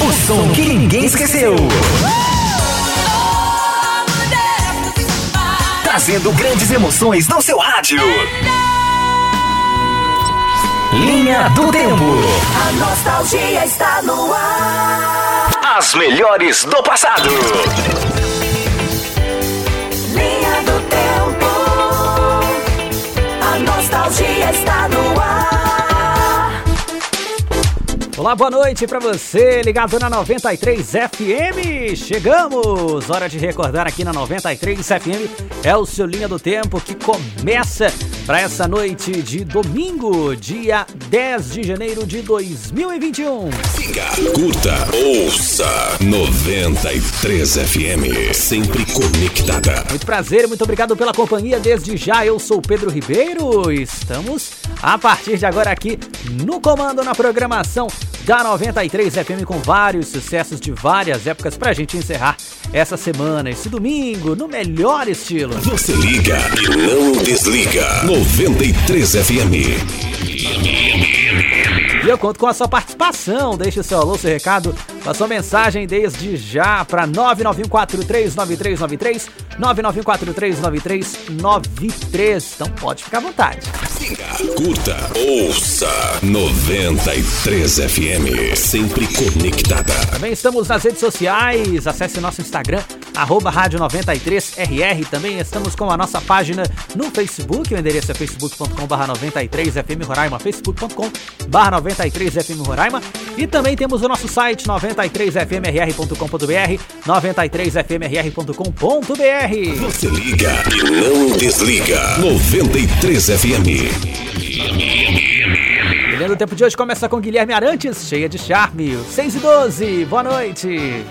O som que ninguém esqueceu. Trazendo grandes emoções no seu rádio. Linha do Tempo. A nostalgia está no ar. As melhores do passado. Linha do Tempo. A nostalgia está no ar. Olá, boa noite pra você, ligado na 93 FM. Chegamos! Hora de recordar aqui na 93 FM. É o seu Linha do Tempo que começa para essa noite de domingo, dia 10 de janeiro de 2021. Siga, curta, ouça 93 FM, sempre conectada. Muito prazer, muito obrigado pela companhia desde já. Eu sou Pedro Ribeiro. Estamos a partir de agora aqui no comando na programação da 93 FM com vários sucessos de várias épocas pra gente encerrar essa semana, esse domingo, no melhor estilo. Você liga e não desliga. 93 FM. E eu conto com a sua participação. Deixe o seu alô, seu recado, a sua mensagem desde já para 991439393, 991439393. Então pode ficar à vontade. Siga, curta, ouça 93 FM, sempre conectada. Também estamos nas redes sociais. Acesse nosso Instagram, arroba rádio 93RR. Também estamos com a nossa página no Facebook. O endereço é facebook.com.br 93FM Roraima, facebook.com.br 93FM Roraima. E também temos o nosso site 93fmrr.com.br, 93fmrr.com.br. Você liga e não desliga. 93 FM. Olhando o tempo de hoje começa com Guilherme Arantes, cheia de charme. 6 e 12, boa noite.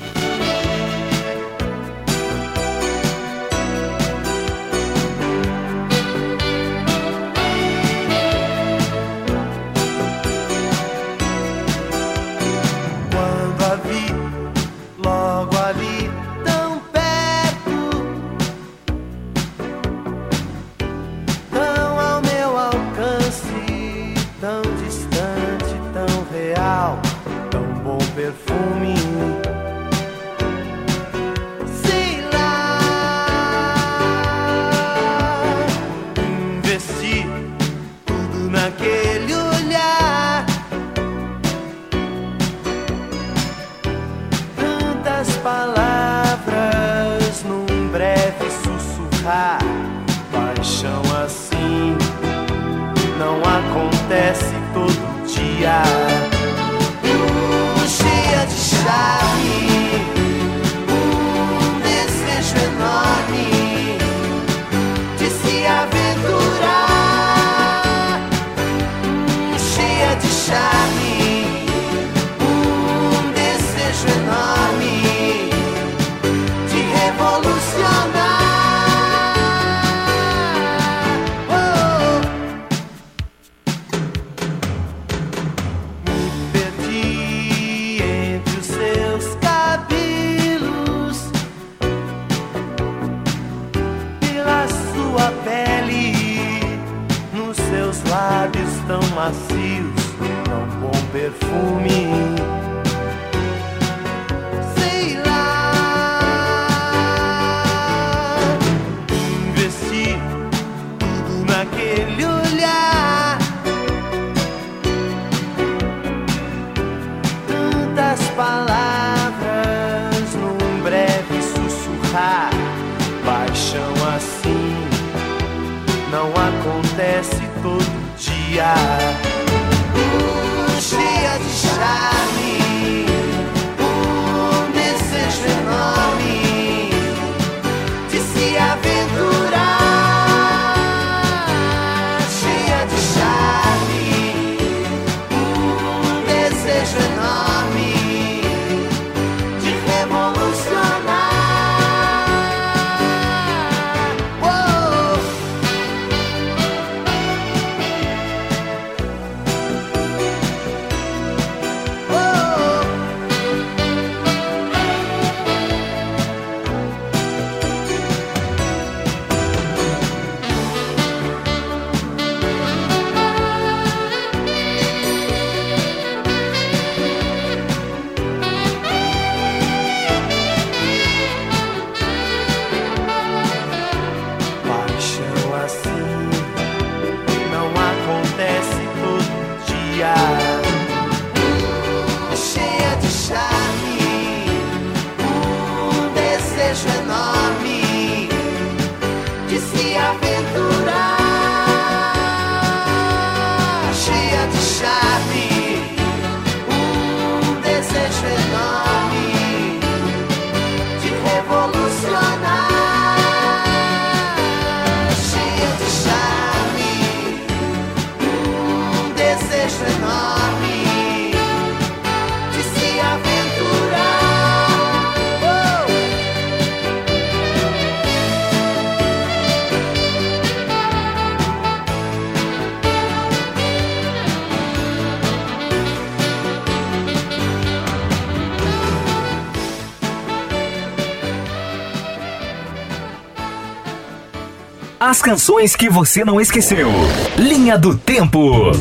canções que você não esqueceu. Linha do Tempo.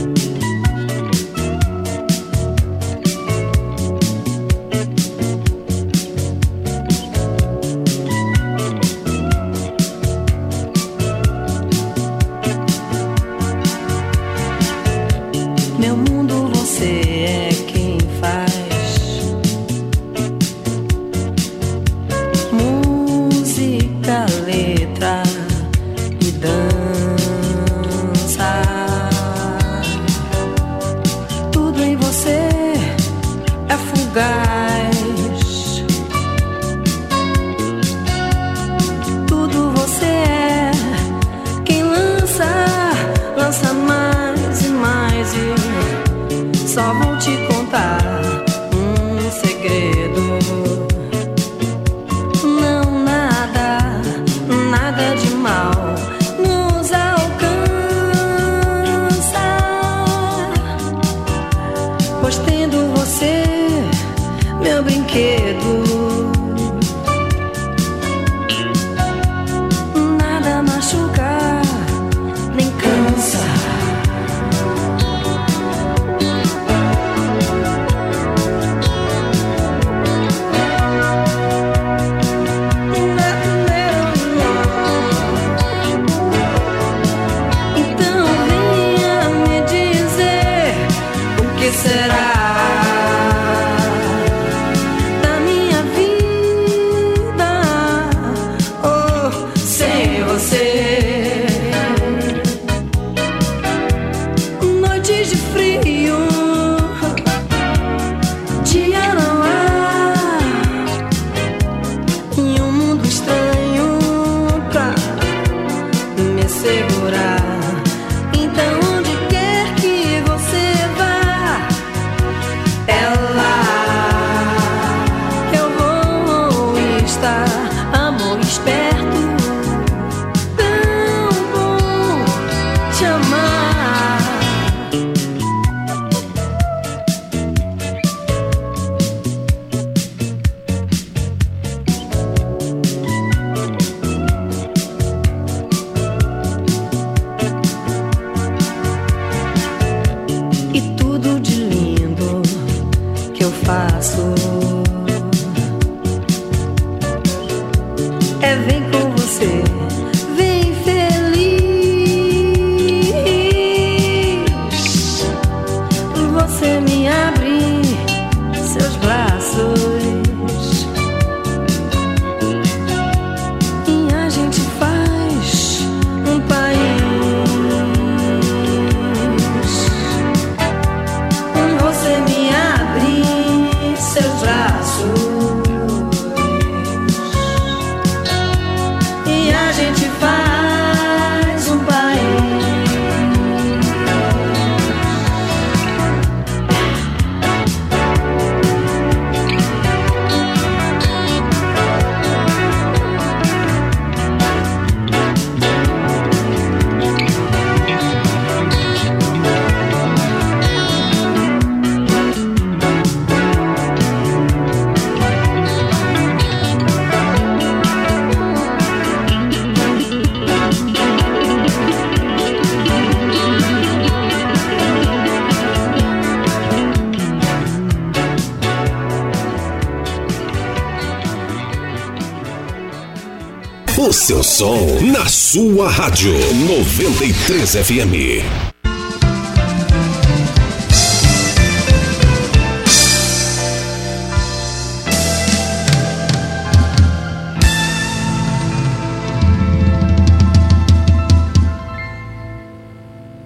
som na sua rádio 93 FM.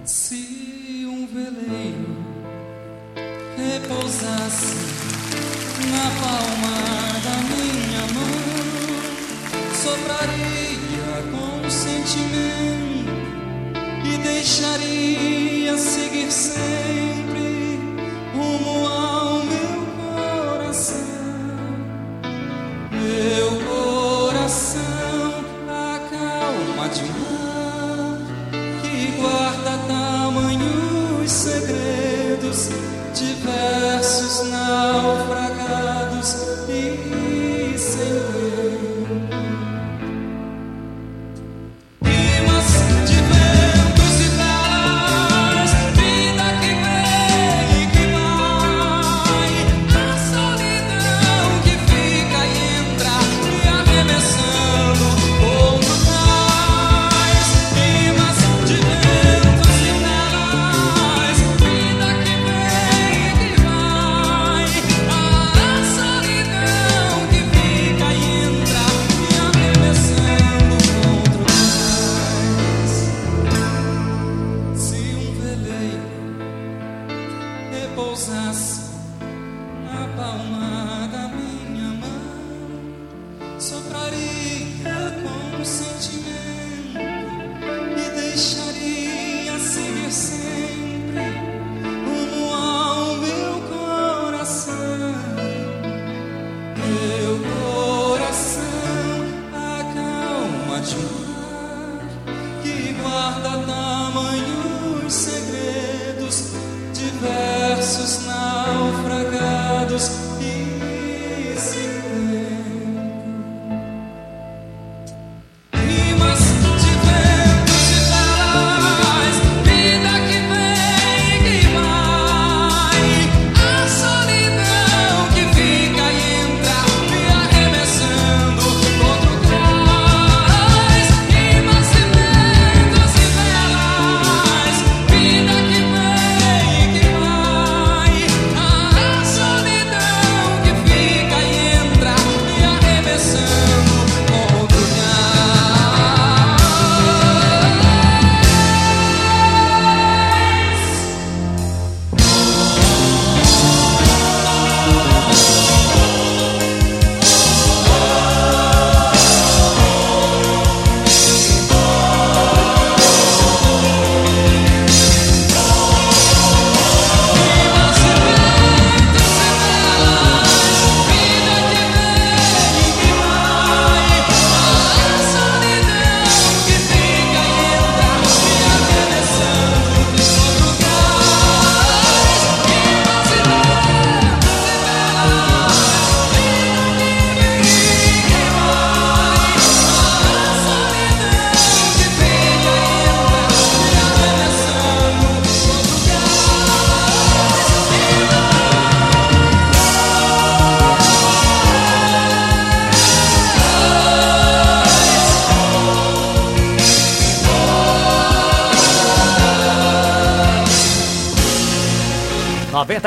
Se um veleiro repousasse na palma da minha mão, sopraria com sentimento e deixaria seguir sempre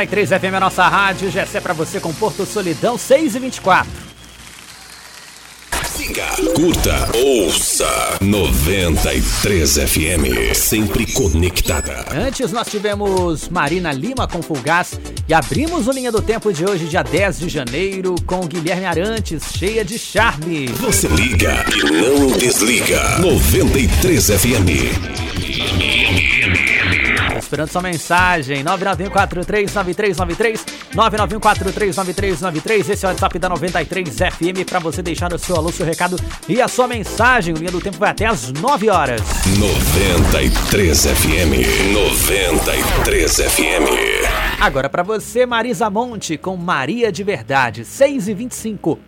93 FM é a nossa rádio. GC pra você com Porto Solidão 6 e 24. Siga, curta, ouça 93 FM, sempre conectada. Antes nós tivemos Marina Lima com Fulgaz e abrimos o Linha do Tempo de hoje, dia 10 de janeiro, com Guilherme Arantes, cheia de charme. Você liga e não desliga. 93 FM. Esperando sua mensagem, 991439393, 991439393, esse é o WhatsApp da 93 FM para você deixar o seu alô, seu recado e a sua mensagem. O Linha do Tempo vai até às 9 horas. 93 FM. 93 FM. Agora para você, Marisa Monte com Maria de Verdade, 6 e 25.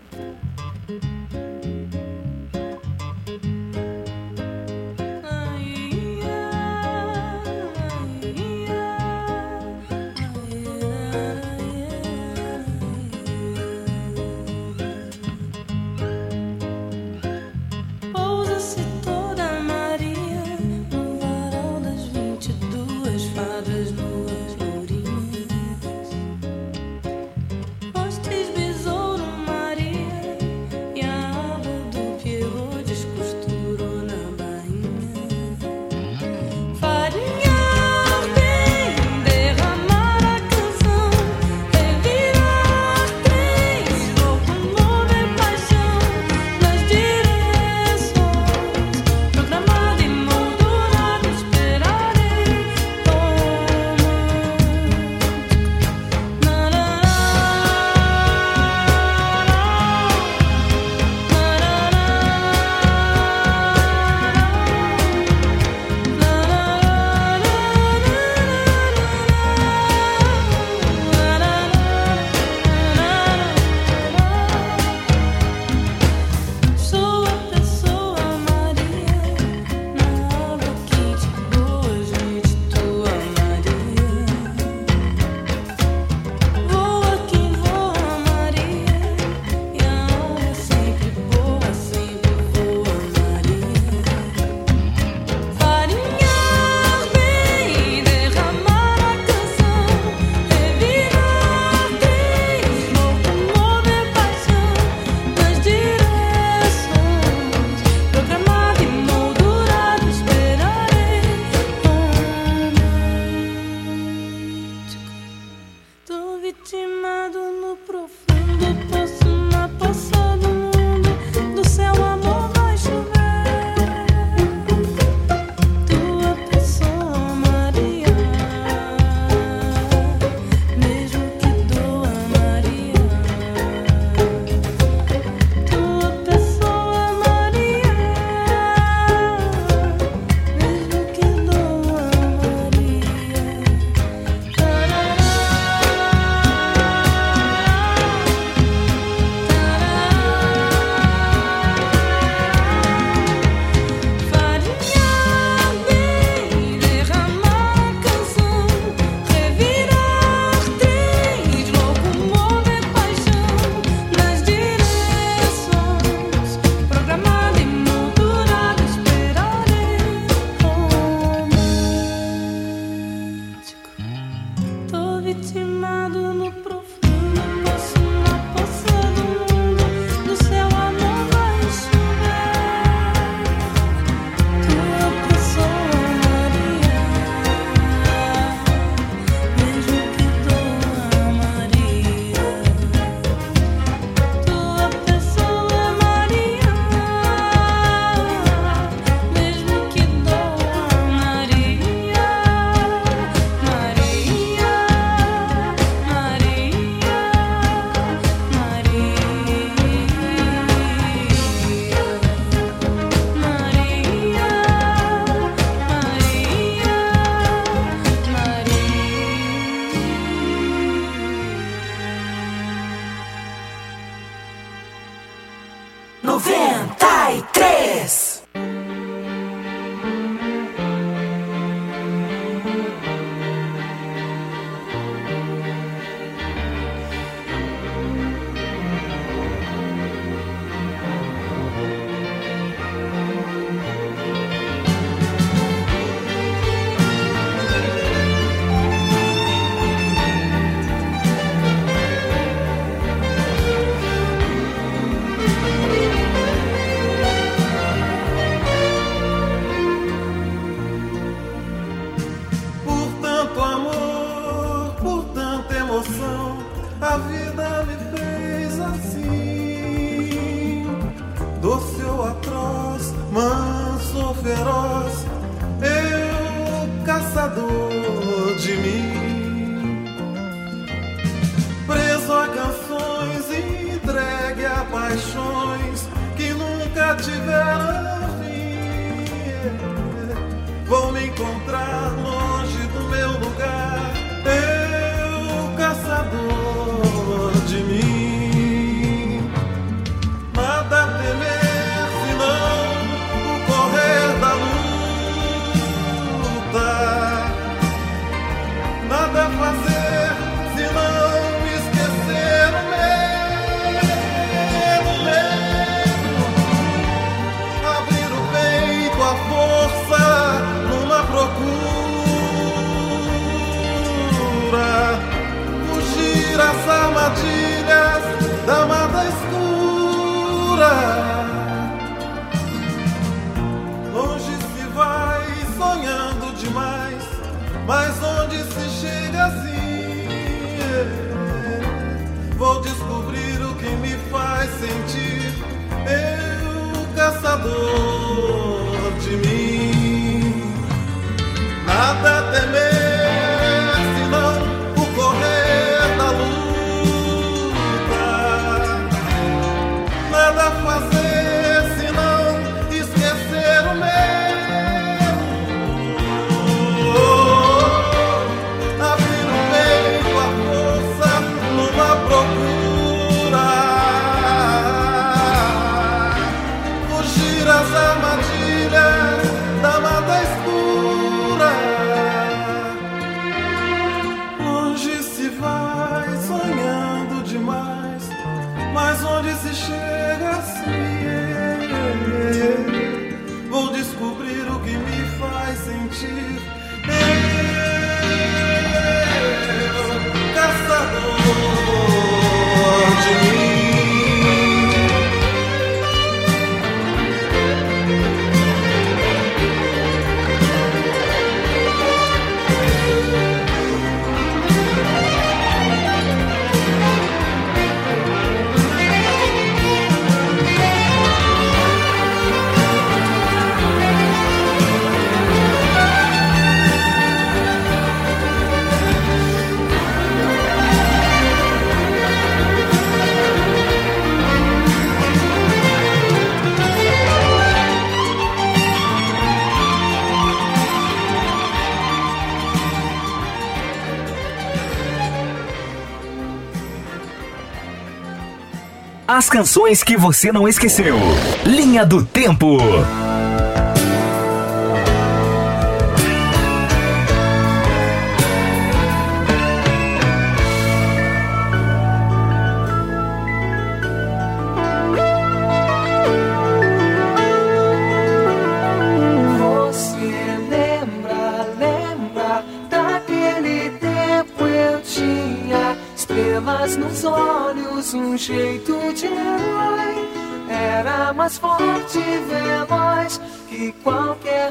canções que você não esqueceu. Linha do Tempo.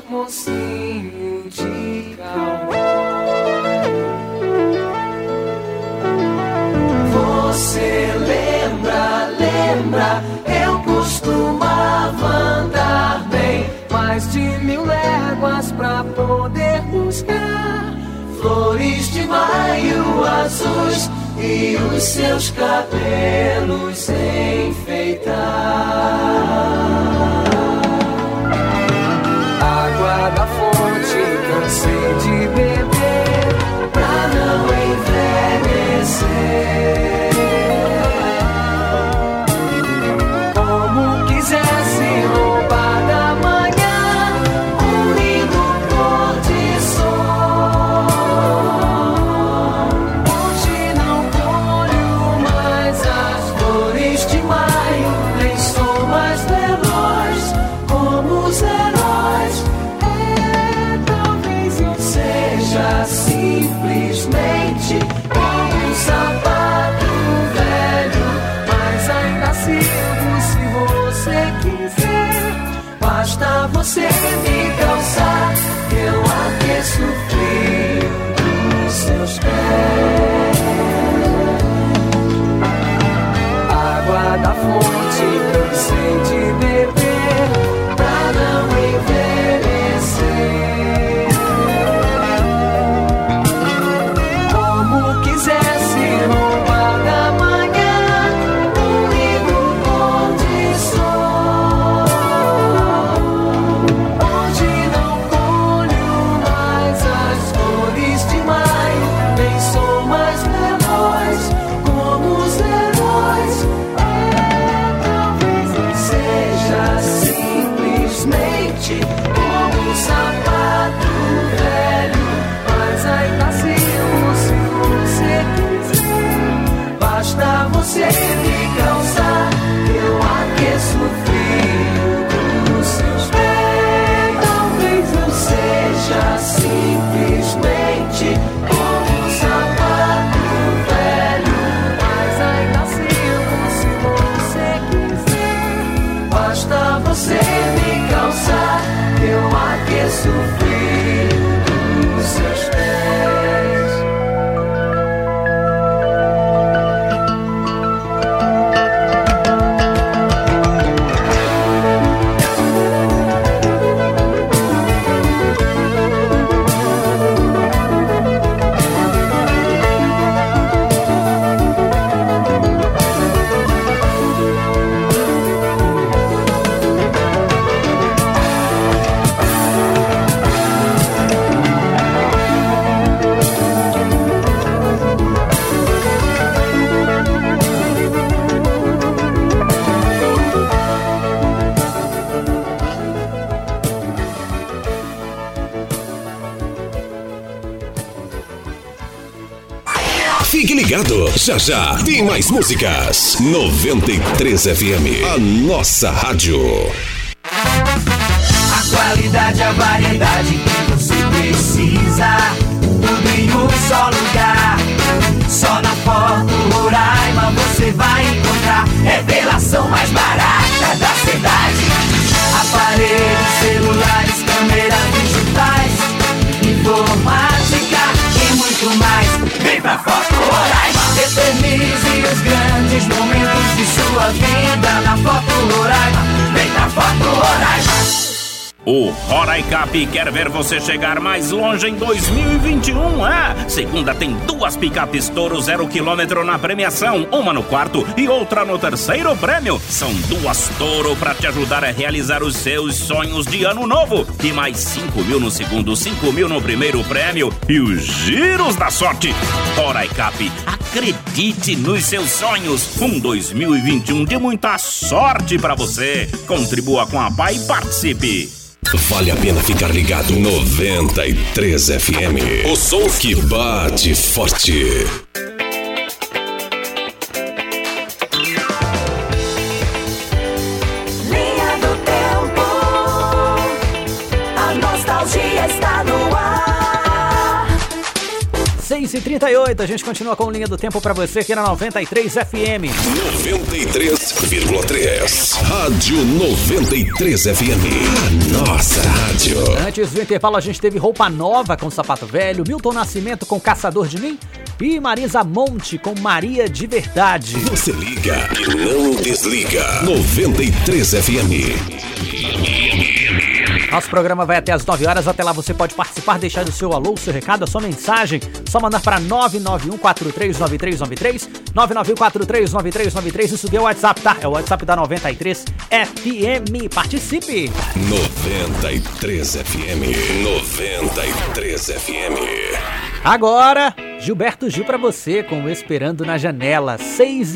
mocinho de calor. Você lembra, lembra, eu costumava andar bem, mais de mil léguas pra poder buscar flores de maio azuis e os seus cabelos enfeitar. cansei de beber pra não envelhecer. Ligado? Já já tem mais músicas. 93 FM, a nossa rádio. A qualidade, a variedade Grandes momentos de sua vida na Foto Roraima. Vem pra Foto Roraima. O Roraicap quer ver você chegar mais longe em 2021, é? Segunda tem duas picapes Toro zero quilômetro na premiação, uma no quarto e outra no terceiro prêmio. São duas Toro para te ajudar a realizar os seus sonhos de ano novo. E mais 5 mil no segundo, 5 mil no primeiro prêmio e os giros da sorte. Roraicap, acredite nos seus sonhos. Um 2021 de muita sorte para você. Contribua com a PAI e participe. Vale a pena ficar ligado 93 FM. O som que bate forte. 6 e 38 a gente continua com linha do tempo pra você aqui na 93 FM. 93,3. Rádio 93 FM. A nossa rádio. Antes do intervalo, a gente teve roupa nova com sapato velho, Milton Nascimento com Caçador de Mim e Marisa Monte com Maria de Verdade. Você liga e não desliga. 93 FM. Nosso programa vai até as 9 horas. Até lá você pode participar, deixar o seu alô, o seu recado, a sua mensagem. Só mandar para 991-439393. 991-439393. Isso é o WhatsApp, tá? É o WhatsApp da 93 FM. Participe! 93 FM. 93 FM. Agora, Gilberto Gil pra você com o Esperando na Janela, 6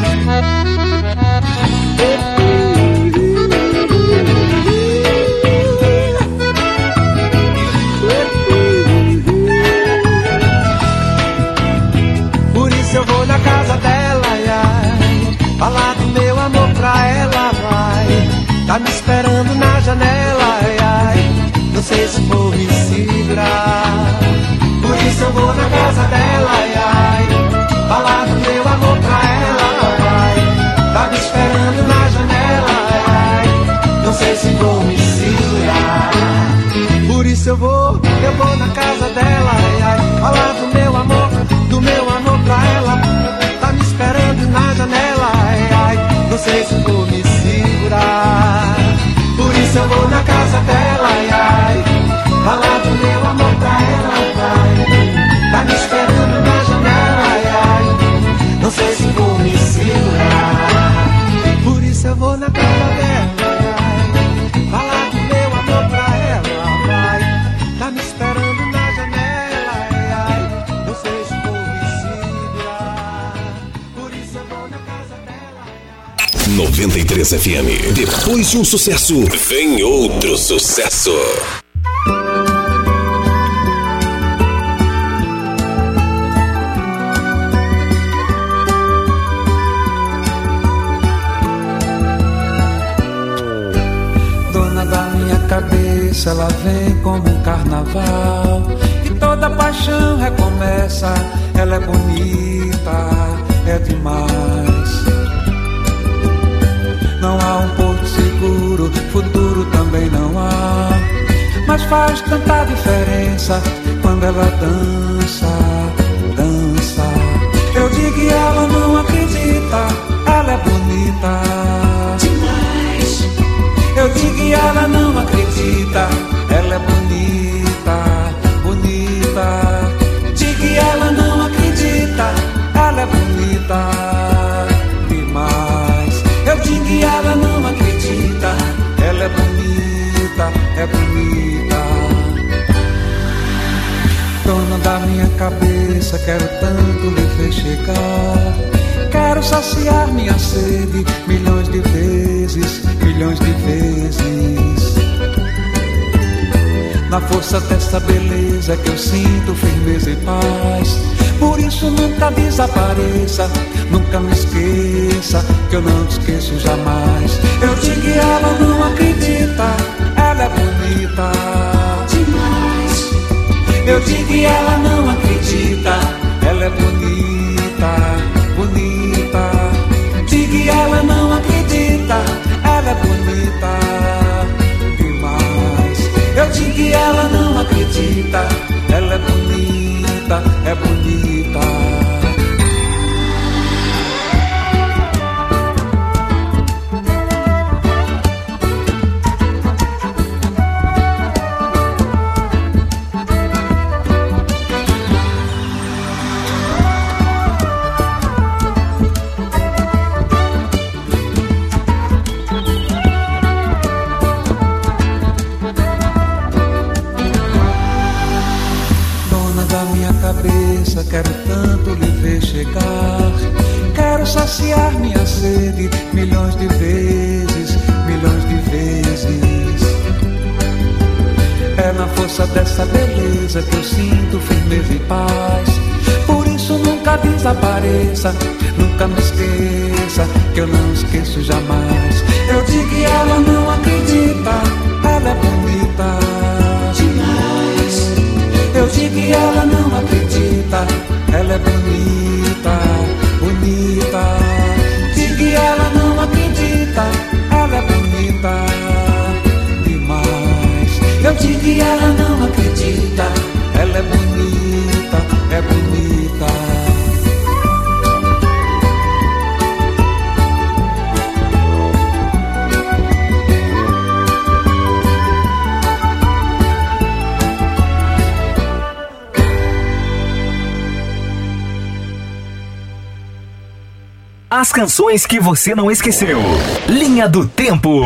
Tá me esperando na janela, ai, ai. Não sei se vou me segurar. Por isso eu vou na casa dela, ai, ai. Falar do meu amor pra ela, vai. Tá me esperando na janela, ai, ai. Não sei se vou me segurar. Por isso eu vou, eu vou na casa dela, ai, ai. Falar do meu amor, do meu amor pra ela. Tá me esperando na janela, ai, ai. Não sei se Falar do meu amor pra ela, vai. Tá me esperando na janela, ai, ai. Não sei se vou me segurar. Por isso eu vou na casa dela, ai, ai. Falar do meu amor pra ela, vai. Tá me esperando na janela, ai, ai. Não sei se vou me segurar. Por isso eu vou na casa dela. 93 FM. Depois de um sucesso, vem outro sucesso. Ela vem como um carnaval. E toda paixão recomeça, ela é bonita, é demais. Não há um porto seguro, futuro também não há. Mas faz tanta diferença quando ela dança, dança. Eu digo e ela não acredita, ela é bonita. E ela não acredita, ela é bonita, bonita. Digo e ela não acredita, ela é bonita demais. Eu digo ela não acredita, ela é bonita, é bonita. Dona da minha cabeça, quero tanto lhe ver chegar. Quero saciar minha sede milhões de vezes, milhões de vezes. Na força dessa beleza que eu sinto firmeza e paz. Por isso nunca desapareça, nunca me esqueça, que eu não te esqueço jamais. Eu digo e ela não acredita, ela é bonita demais. Eu digo e ela não acredita, ela é bonita, bonita. Digo e ela não acredita, ela é bonita demais. Eu digo e ela não acredita, ela é bonita, é bonita. Saciar minha sede milhões de vezes, milhões de vezes. É na força dessa beleza que eu sinto firmeza e paz. Por isso nunca desapareça, nunca me esqueça, que eu não esqueço jamais. Eu digo e ela não acredita, ela é bonita demais. Eu digo e ela não acredita, ela é bonita, bonita. Acredita, ela é bonita demais. Eu digo e ela não acredita, ela é bonita, é bonita. Canções que você não esqueceu. Linha do Tempo.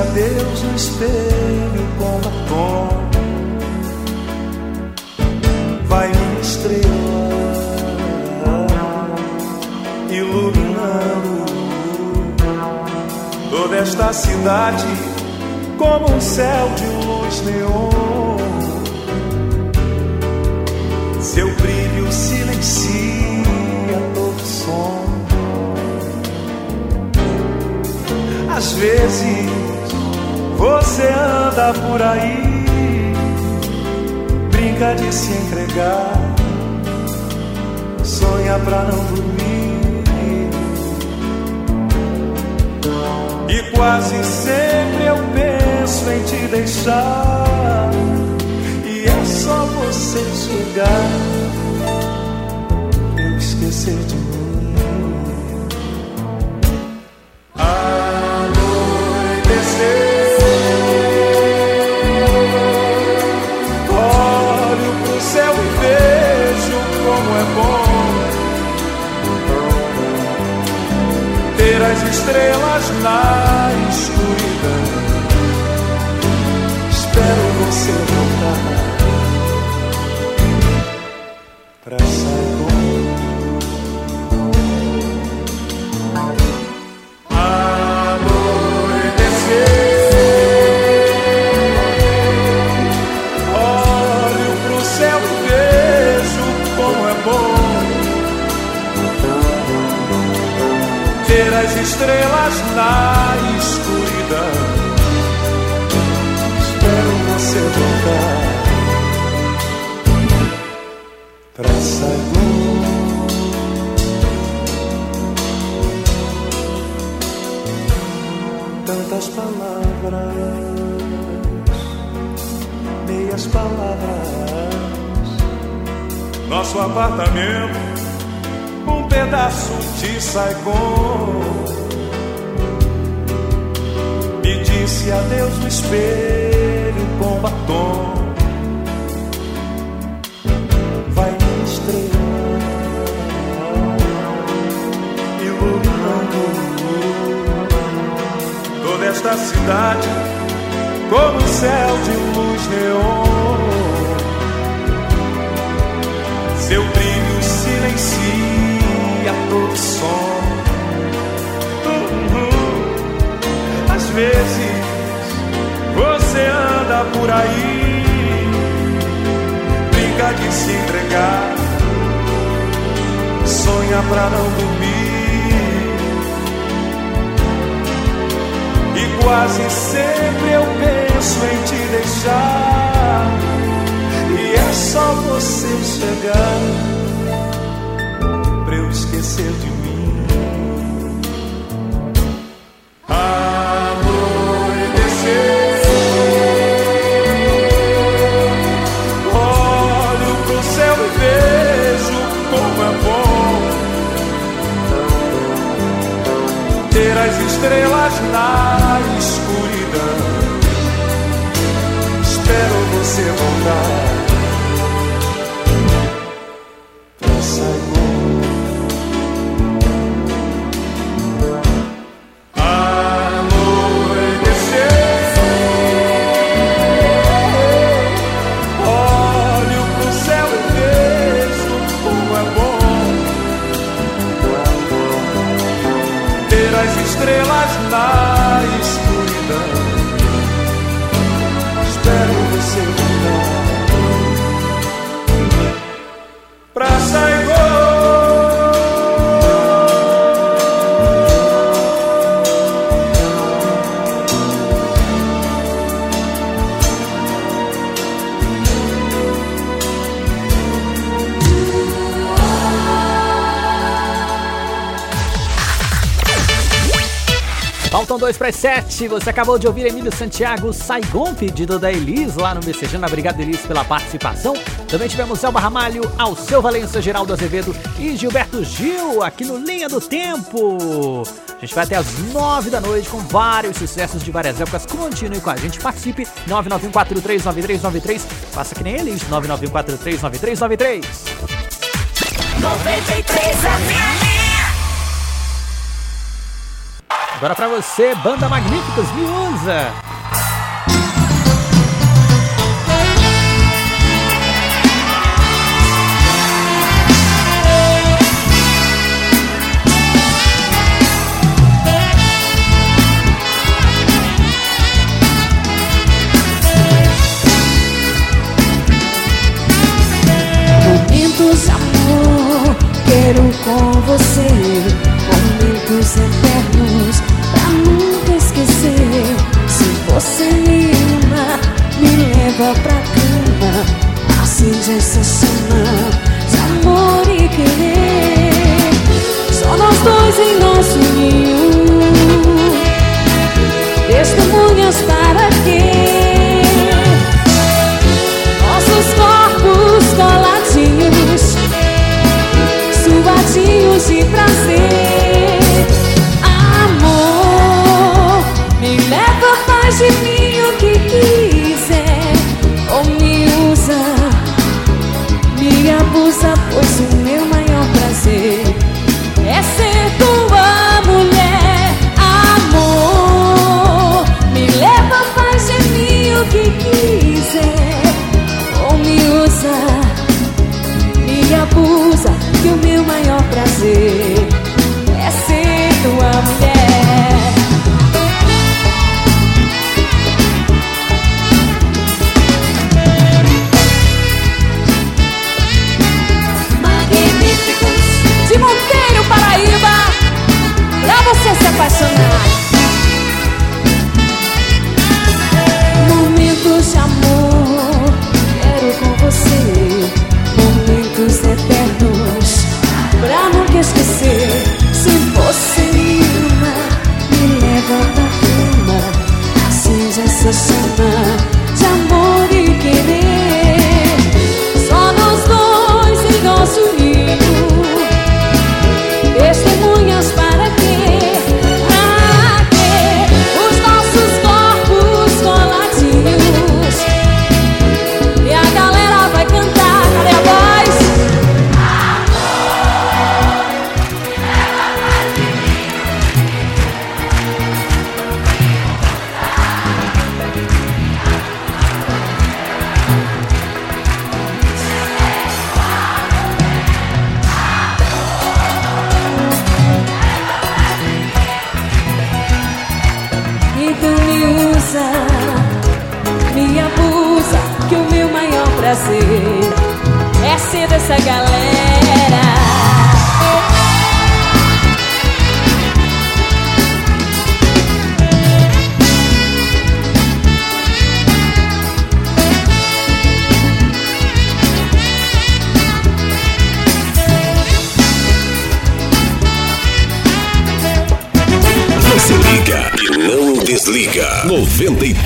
Disse adeus no espelho com batom. Vai minha estrela, iluminando toda esta cidade como um céu de luz neon. Seu brilho silencia todo som. Às vezes você anda por aí, brinca de se entregar, sonha pra não dormir. E quase sempre eu penso em te deixar. E é só você chegar, eu esquecer de estrelas na estrelas na escuridão. Espero você voltar pra Saigon. Tantas palavras, meias palavras. Nosso apartamento um pedaço de Saigon. Disse adeus no espelho com batom. Vai minha estrela, iluminando toda esta cidade como um céu de luz neon. Seu brilho silencia todo som. Uhum. Às vezes por aí, brinca de se entregar, sonha pra não dormir. E quase sempre eu penso em te deixar. E é só você chegar pra eu esquecer de mim. Estrelas na escuridão. Espero você voltar das Você acabou de ouvir Emílio Santiago Saigon, pedido da Elis lá no Messejana. Obrigado, Elis, pela participação. Também tivemos Elba Ramalho, Alceu Valença, Geraldo Azevedo e Gilberto Gil aqui no Linha do Tempo. A gente vai até as 9 da noite com vários sucessos de várias épocas. Continue com a gente, participe. 991439393. Faça que nem Elis, 991439393. 93 a Agora para você, Banda Magníficos, miúza! vou pra cama Assim sensacional De amor e querer. Só nós dois em nosso ninho. the same.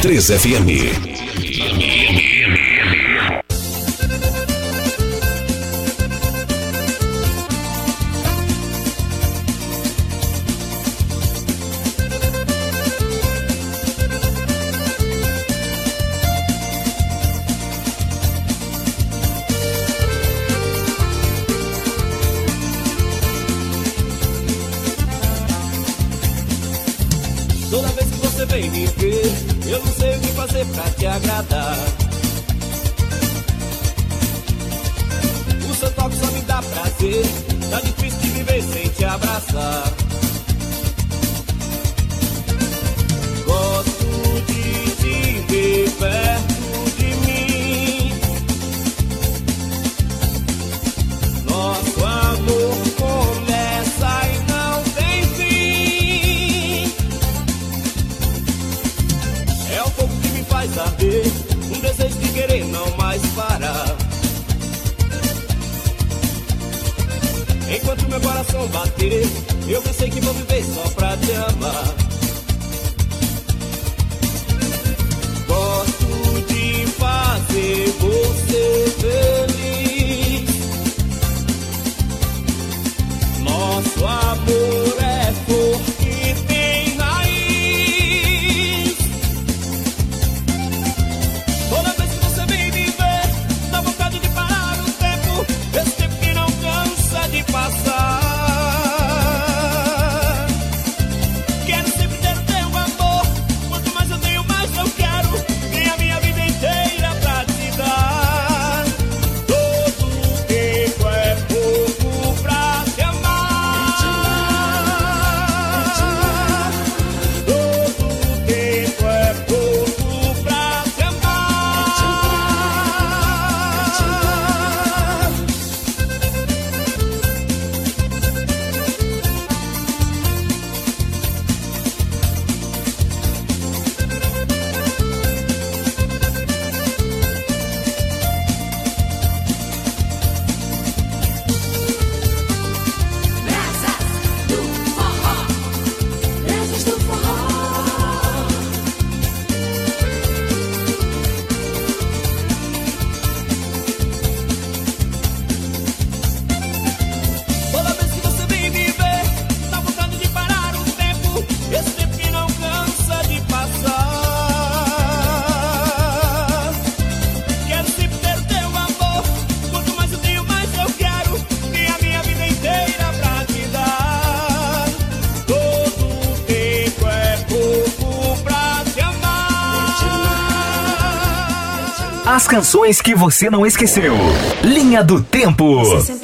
3 FM. canções que você não esqueceu. Linha do Tempo. 60.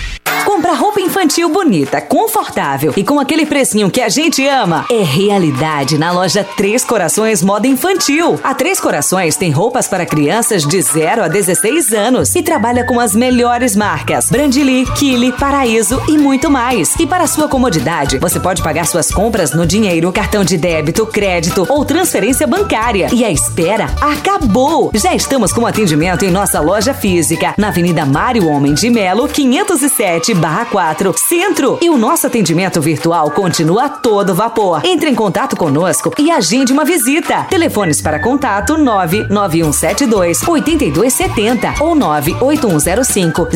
Infantil bonita, confortável e com aquele precinho que a gente ama é realidade na loja Três Corações Moda Infantil. A Três Corações tem roupas para crianças de 0 a 16 anos e trabalha com as melhores marcas: Brandili, Kili, Paraíso e muito mais. E para sua comodidade, você pode pagar suas compras no dinheiro, cartão de débito, crédito ou transferência bancária. E a espera acabou! Já estamos com atendimento em nossa loja física, na Avenida Mário Homem de Melo, 507 4, Centro. E o nosso atendimento virtual continua a todo vapor. Entre em contato conosco e agende uma visita. Telefones para contato 99172 8270 ou 98105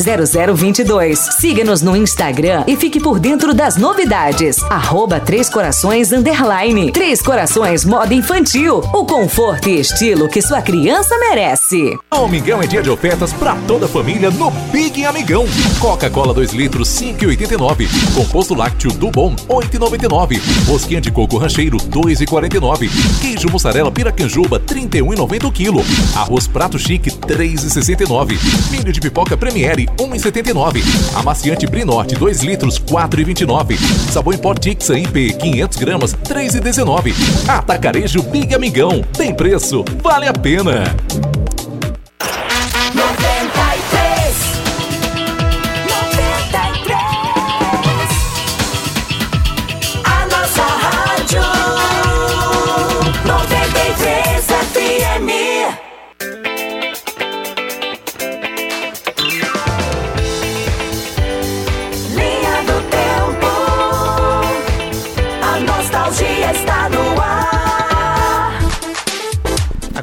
0022. Siga-nos no Instagram e fique por dentro das novidades. Arroba Três Corações Underline. Três Corações Moda Infantil. O conforto e estilo que sua criança merece. Amigão é dia de ofertas para toda a família no Big Amigão. Coca-Cola 2 litros 5,89. Composto lácteo do Bom 8,99. Rosquinha de coco rancheiro 2,49. Queijo mussarela piracanjuba 31,90 o quilo. Arroz prato chique 3,69. Milho de pipoca Premiere 1,79. Amaciante Brinorte 2 litros 4,29. Sabão em pó Tixa IP 500 gramas 3,19. Atacarejo Big Amigão. Tem preço, vale a pena.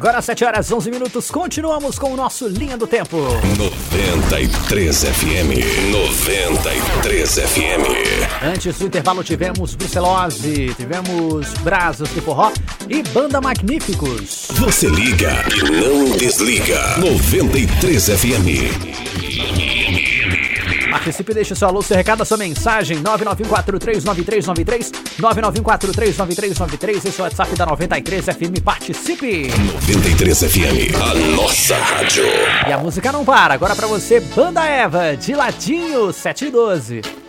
Agora, 7 horas 11 minutos, continuamos com o nosso Linha do Tempo. 93 FM, 93 FM. Antes do intervalo, tivemos Brucelose, tivemos Brasas de Forró e Banda Magníficos. Você liga e não desliga. 93 FM. Participe e deixe seu alô, seu recado, sua mensagem 991439393 991439393 esse é o WhatsApp da 93 FM, participe! 93 FM, a nossa rádio. E a música não para, agora pra você, Banda Eva, de ladinho 712.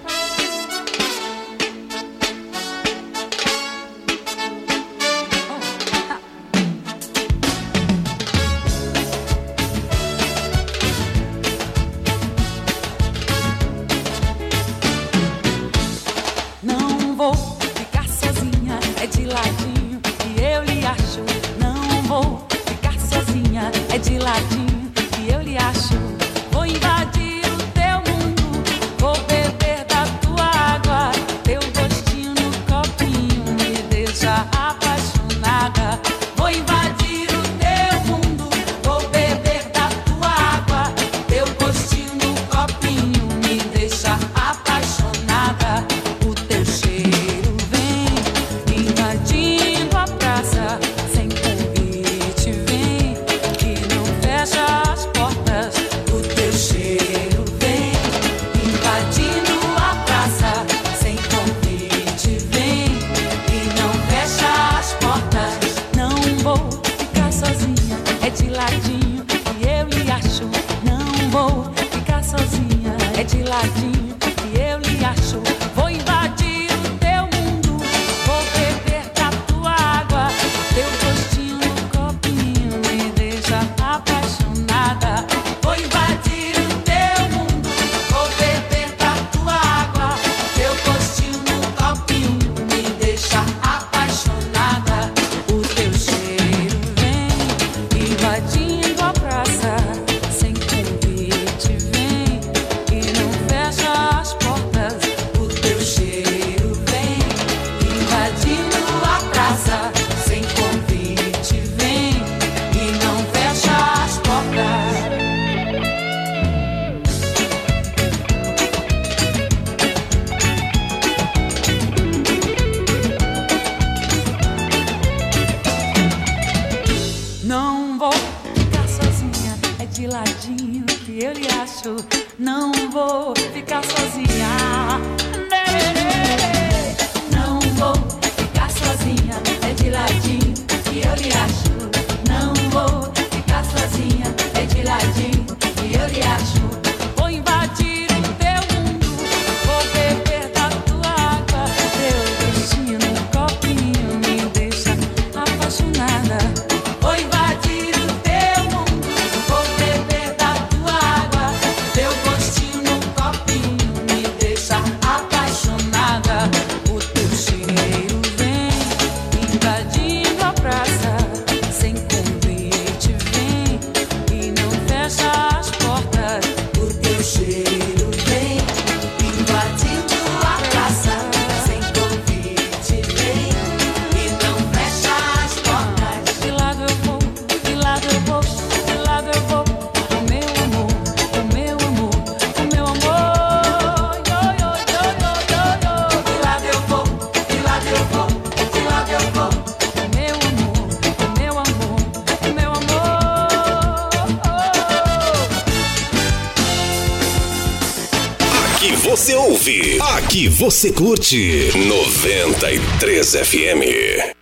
você curte 93 FM.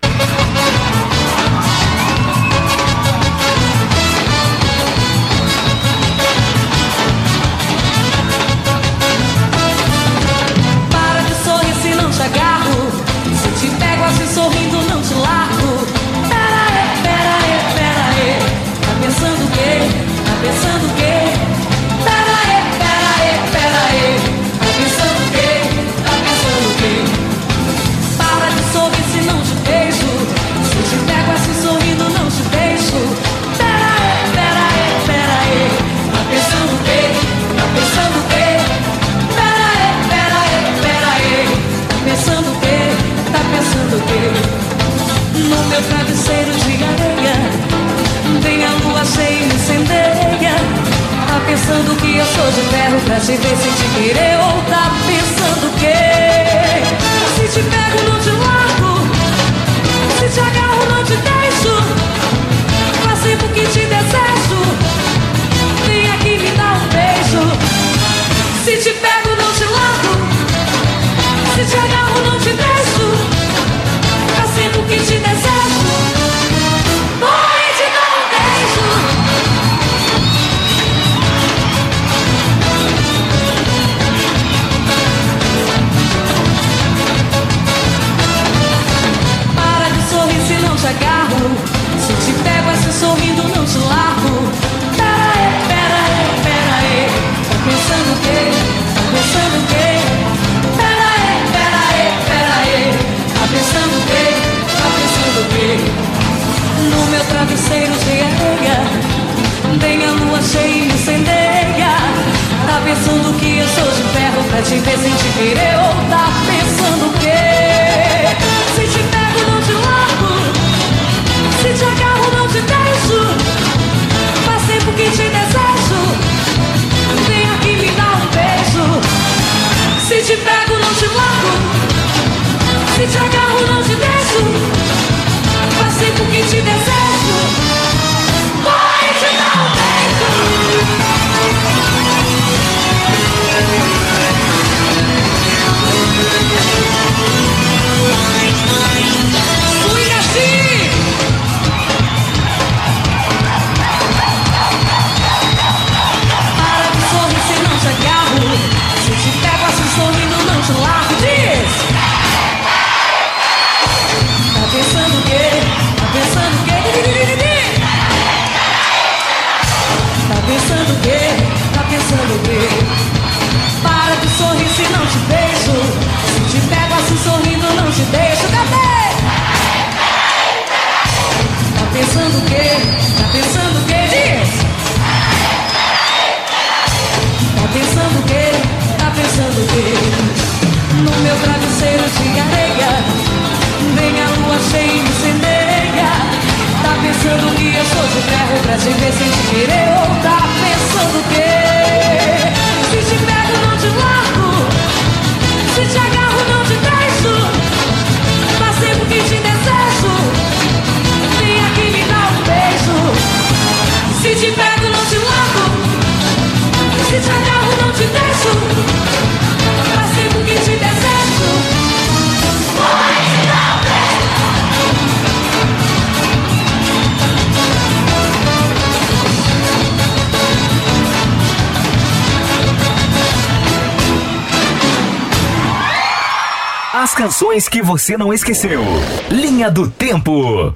canções que você não esqueceu. Linha do Tempo.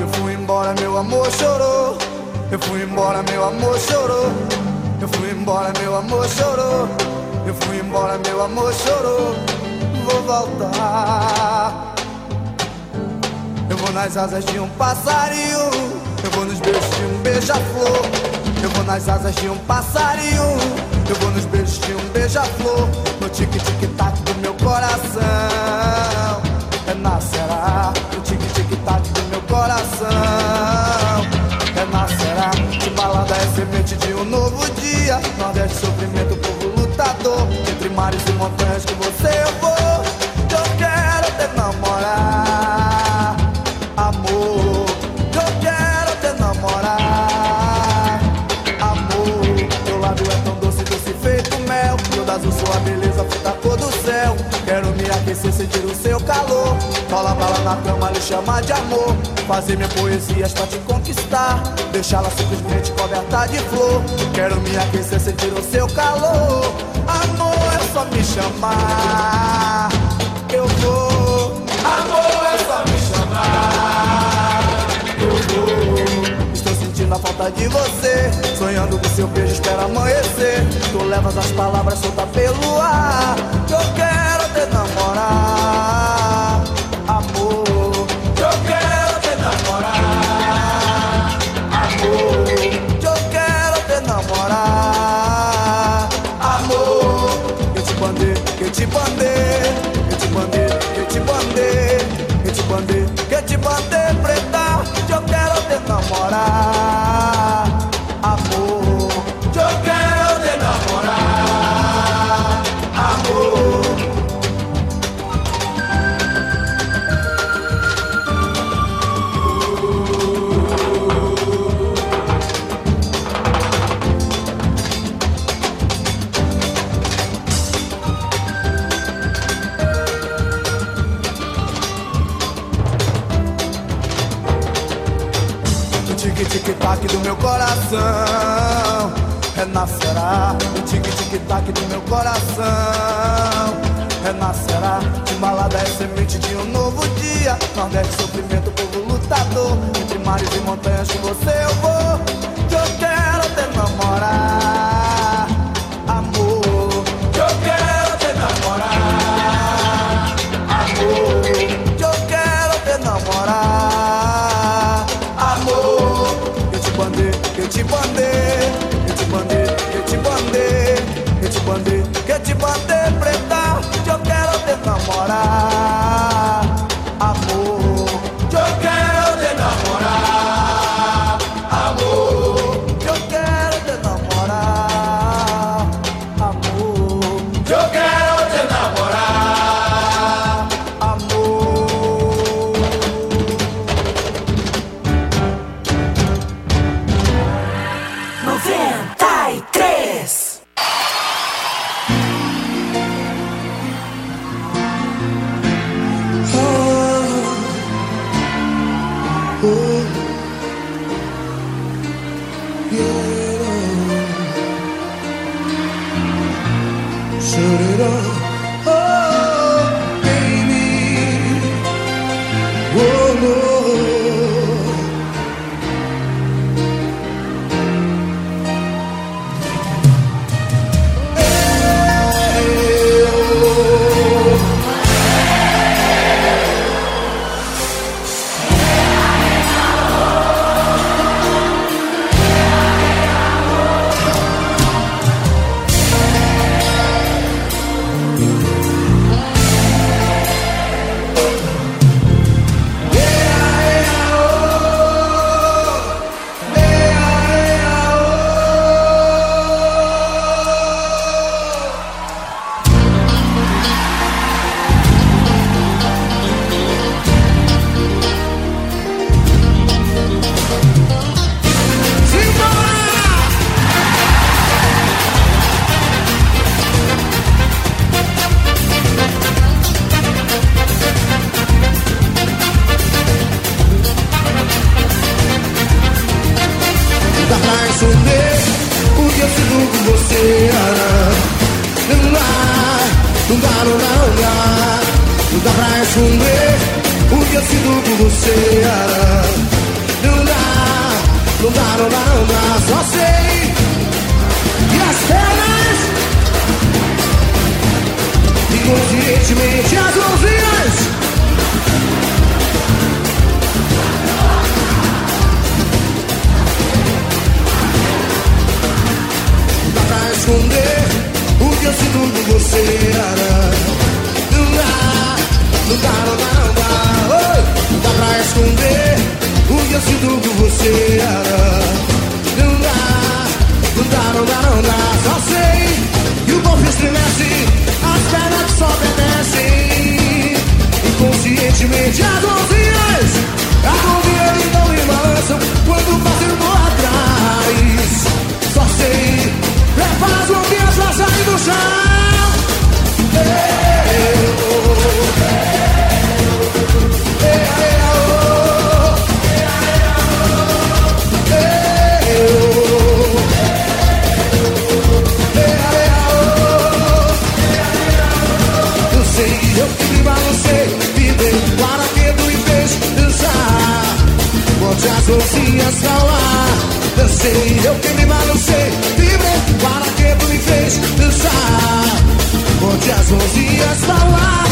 Eu fui embora, meu amor chorou. Eu fui embora, meu amor chorou. Eu fui embora, meu amor chorou. Eu fui embora, meu amor chorou. Vou voltar. Eu vou nas asas de um passarinho. Eu vou nos beijos de um beija-flor vou nas asas de um passarinho. Eu vou nos beijos de um beija-flor. No tic-tic-tac do meu coração. É Renascerá No tic-tic-tac do meu coração. É Renascerá De balada é semente de um novo dia. Nordeste, sofrimento, povo lutador. Entre mares e montanhas que você eu vou. Eu quero te namorar aquecer, sentir o seu calor. Rola bala na cama, lhe chamar de amor. Fazer minhas poesias pra te conquistar. Deixá-la simplesmente coberta de flor. Quero me aquecer, sentir o seu calor. Amor, é só me chamar. Eu vou. Amor, é só me chamar. Eu vou. Estou sentindo a falta de você. Sonhando com seu beijo, espero amanhecer. Tu levas as palavras soltas pelo ar. Que eu quero coração. Renascerá O tique-tique-tac do meu coração. Renascerá De balada é semente de um novo dia. Nordeste, sofrimento, povo lutador. Entre mares e montanhas com você eu vou o que eu sinto com você ah, Não dá, não dá, não dá, não dá Não dá pra esconder o que eu sinto com você ah, Não dá, não dá, não dá, não dá Só sei que as pernas Inconscientemente as mãozinhas esconder o que eu sinto por você. Não dá, não dá, não dá, não dá. Oi! Não dá pra esconder o que eu sinto por você. Não dá, não dá, não dá, não dá. Só sei que o corpo estremece, as pernas que só obedecem. Inconscientemente as mãozinhas acompanham então me balançam quando passam por atrás. Só sei, Refaz o mesmo a sair do chão Eu, eu, eu, eu Eu que balancei, me dei um paraquedo e fez dançar. Bote as mãozinhas pra eu Dancei, eu que me balancei fez dançar. Bote as mãozinhas ao ar.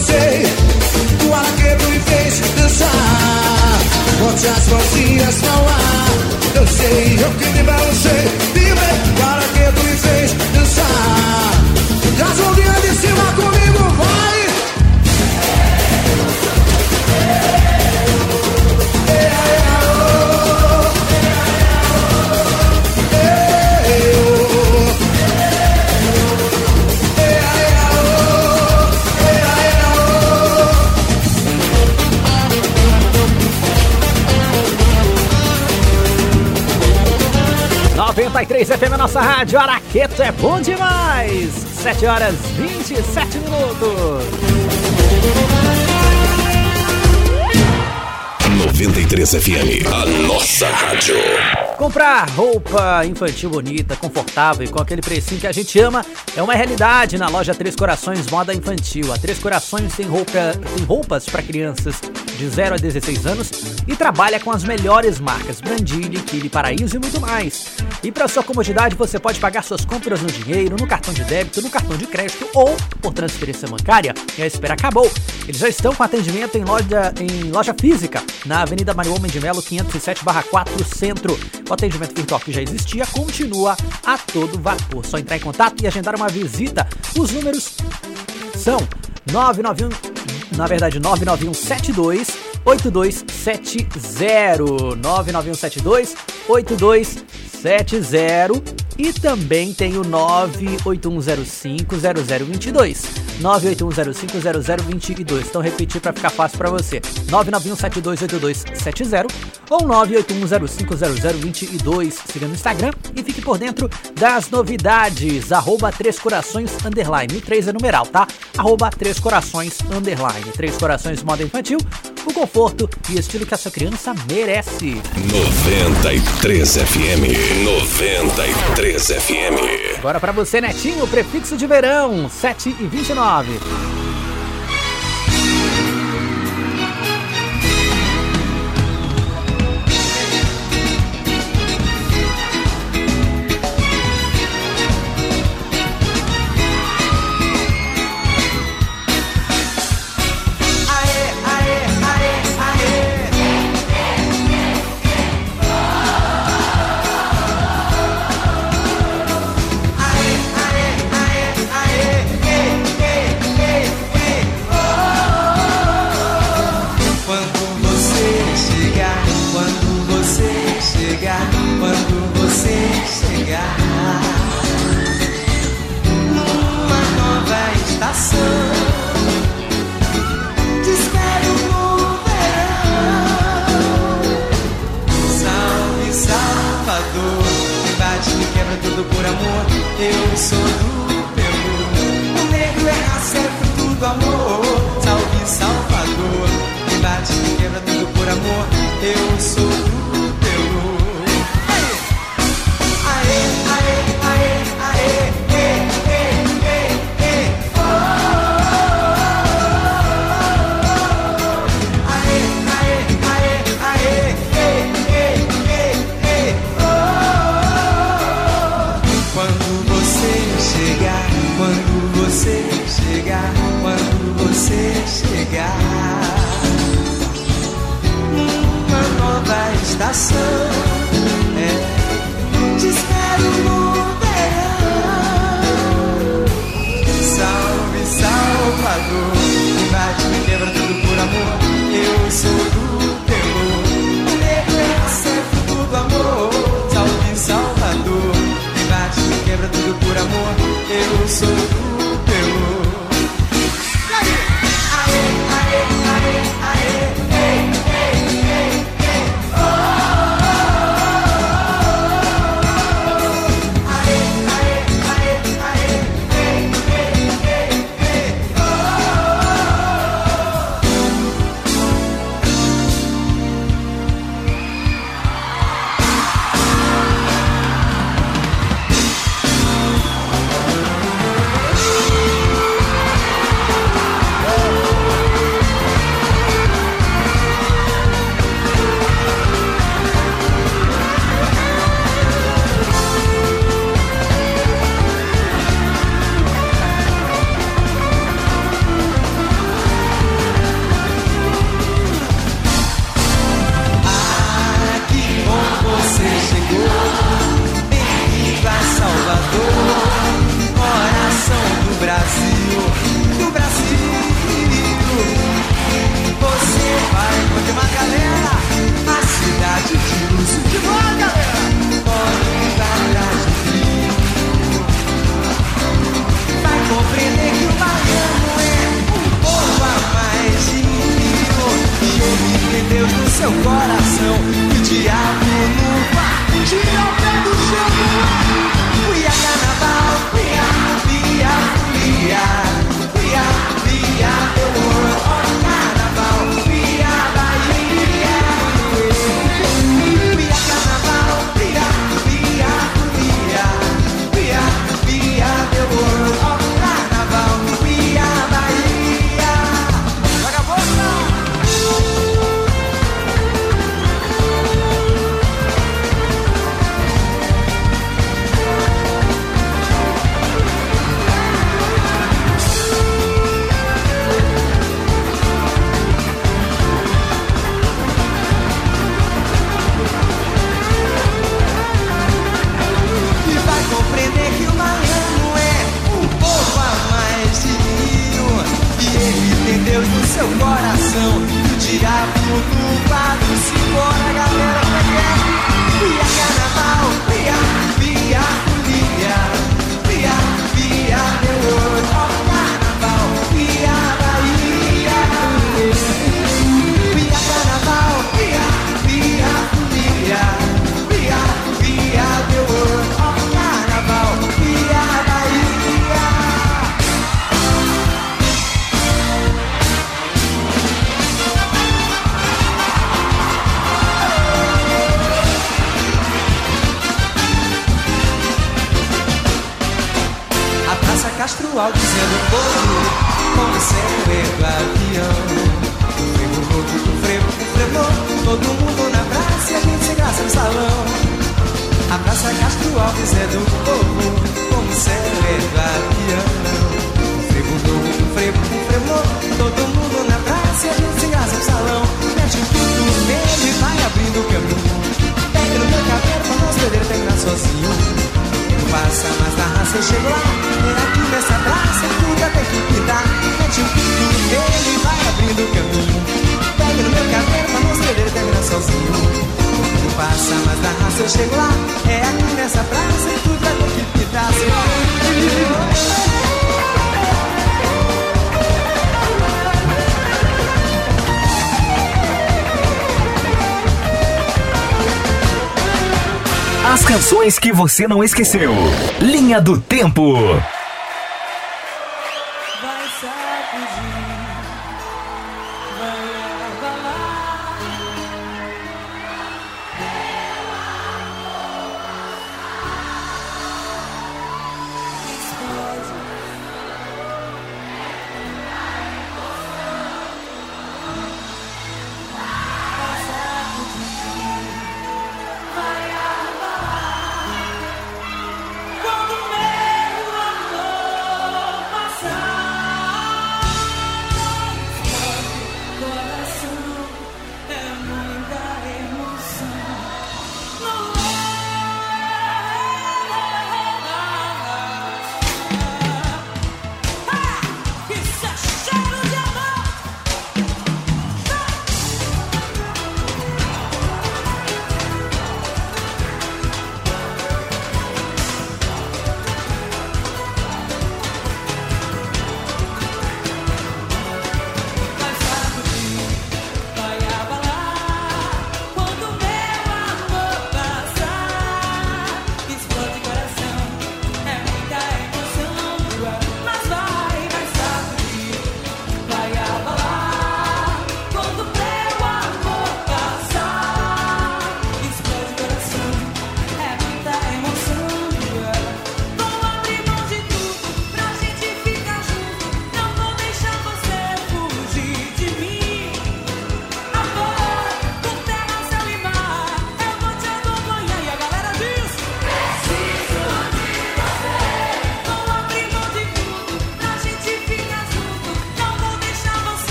Que balancei O araquedo me fez dançar? Bote as mãozinhas no ar Dancei, eu que me balancei 93 FM, a nossa rádio Araqueto é bom demais. 7 horas 27 minutos. 93 FM, a nossa rádio. Comprar roupa infantil bonita, confortável e com aquele precinho que a gente ama é uma realidade na loja Três Corações Moda Infantil. A Três Corações tem, roupa, tem roupas para crianças de 0 a 16 anos e trabalha com as melhores marcas Brandini, Kili Paraíso e muito mais. E para sua comodidade, você pode pagar suas compras no dinheiro, no cartão de débito, no cartão de crédito ou por transferência bancária. E a espera acabou. Eles já estão com atendimento em loja, em loja física, na Avenida Mario Homem de Melo, 507/4 Centro. O atendimento virtual que já existia continua a todo vapor. Só entrar em contato e agendar uma visita. Os números são 991, na verdade 99172 8270 99172 8270 e também tem o 981050022 981050022 então repetir para ficar fácil para você. 991728270 ou 981050022 siga no Instagram e fique por dentro das novidades. Arroba Três Corações Underline. O 3 é numeral, tá? Arroba Três Corações Underline. Três Corações Moda Infantil o conforto e estilo que a sua criança merece 93 FM, 93 FM. Agora pra você, Netinho, prefixo de verão, 7 e 29. Eu você não esqueceu. Linha do Tempo.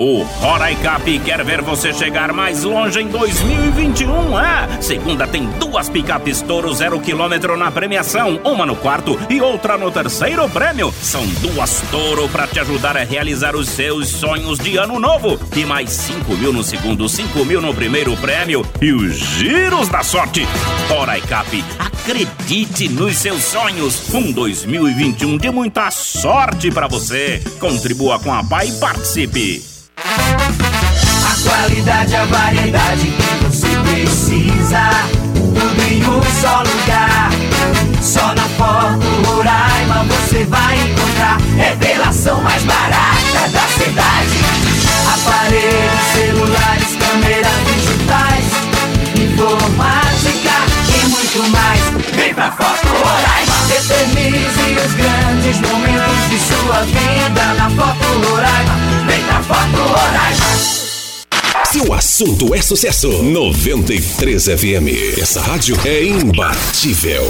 O Roraicap quer ver você chegar mais longe em 2021, é? Segunda tem duas picapes Toro zero quilômetro na premiação, uma no quarto e outra no terceiro prêmio. São duas Toro para te ajudar a realizar os seus sonhos de ano novo. E mais 5 mil no segundo, 5 mil no primeiro prêmio e os giros da sorte. Roraicap, acredite nos seus sonhos. Um 2021 de muita sorte para você. Contribua com a PAI e participe. Qualidade, a variedade que você precisa. Tudo em um só lugar. Só na Foto Roraima você vai encontrar. Revelação mais barata da cidade. Aparelhos, celulares, câmeras digitais. Informática e muito mais. Vem pra Foto Roraima. Eternize os grandes momentos de sua vida na Foto Roraima. Vem pra Foto Roraima. Se o assunto é sucesso, 93 FM. Essa rádio é imbatível.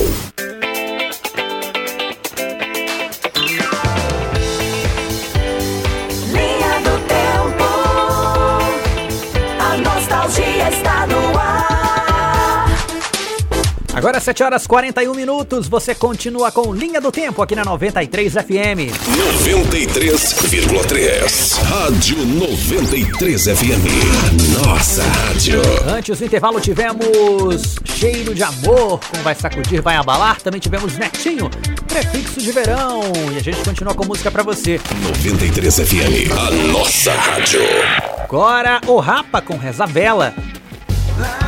Agora 7 horas 41 minutos, você continua com Linha do Tempo aqui na 93 FM. 93,3. Rádio 93 FM. Nossa rádio. Antes do intervalo tivemos Cheiro de Amor com Vai Sacudir, Vai Abalar. Também tivemos Netinho, Prefixo de Verão. E a gente continua com música pra você. 93 FM. A nossa rádio. Agora o Rapa com Reza Bela. A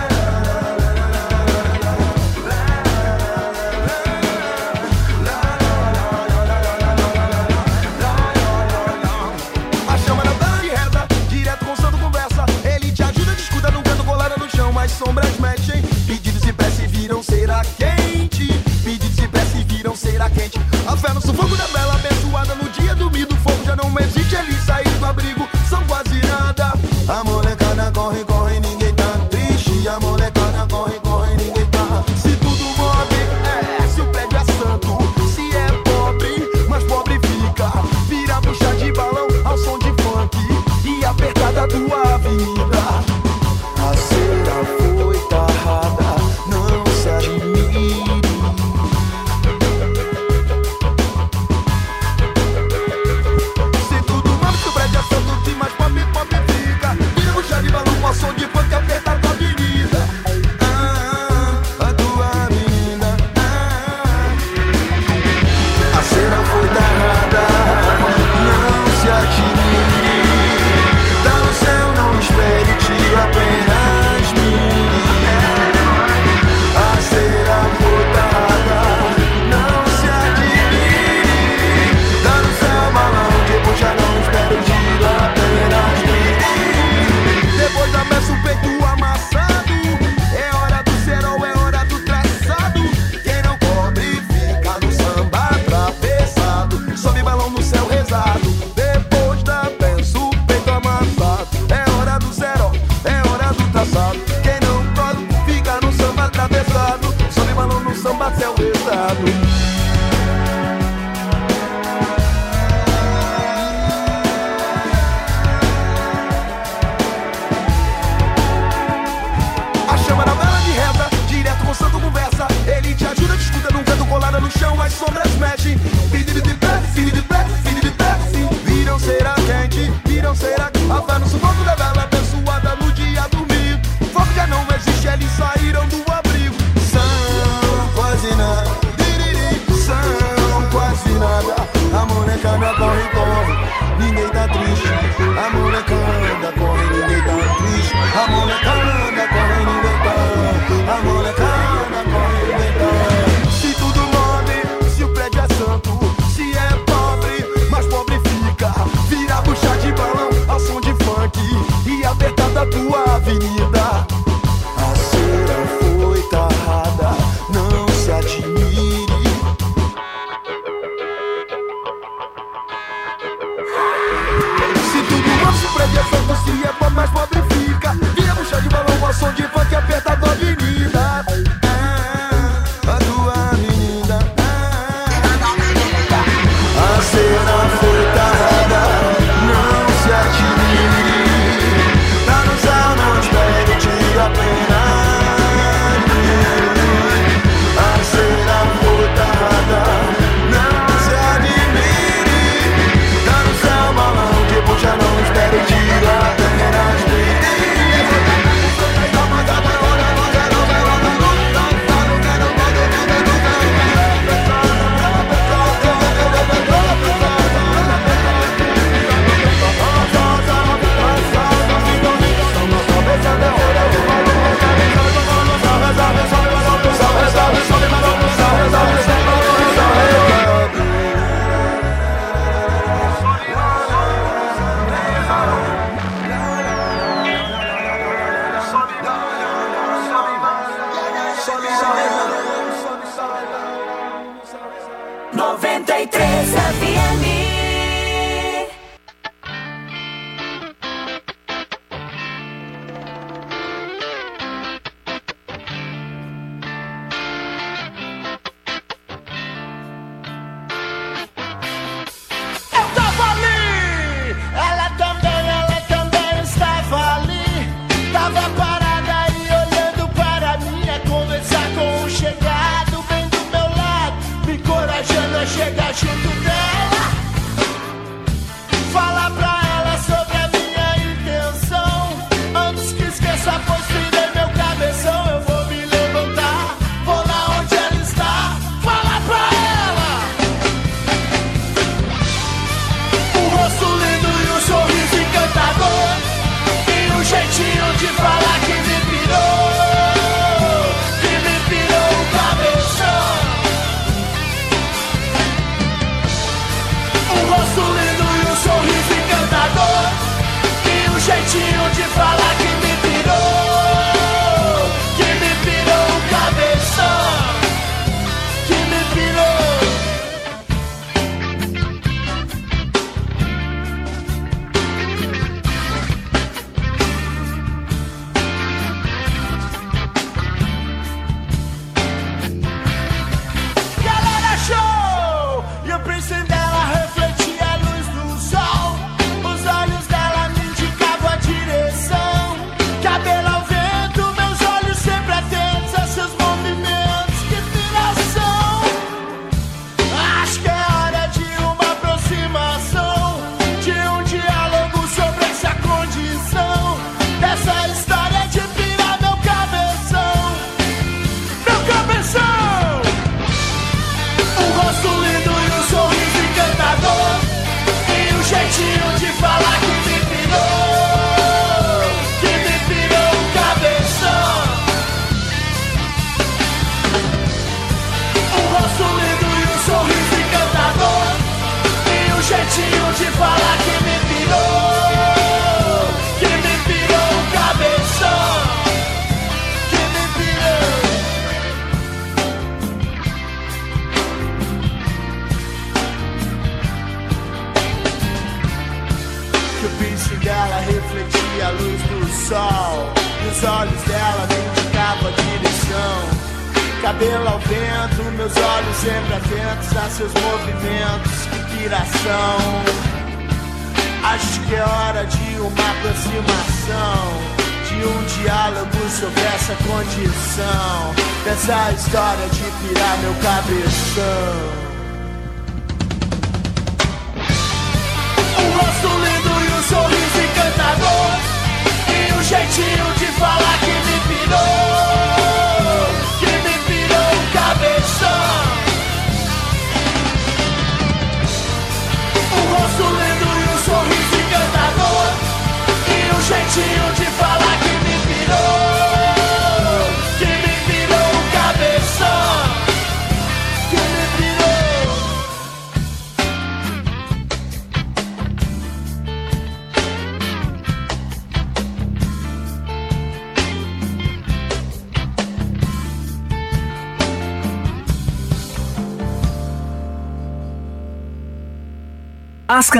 quente. A fé no sufoco da bela abençoada no dia do mido fogo já não existe. ali sair do abrigo, são quase nada. A molecada corre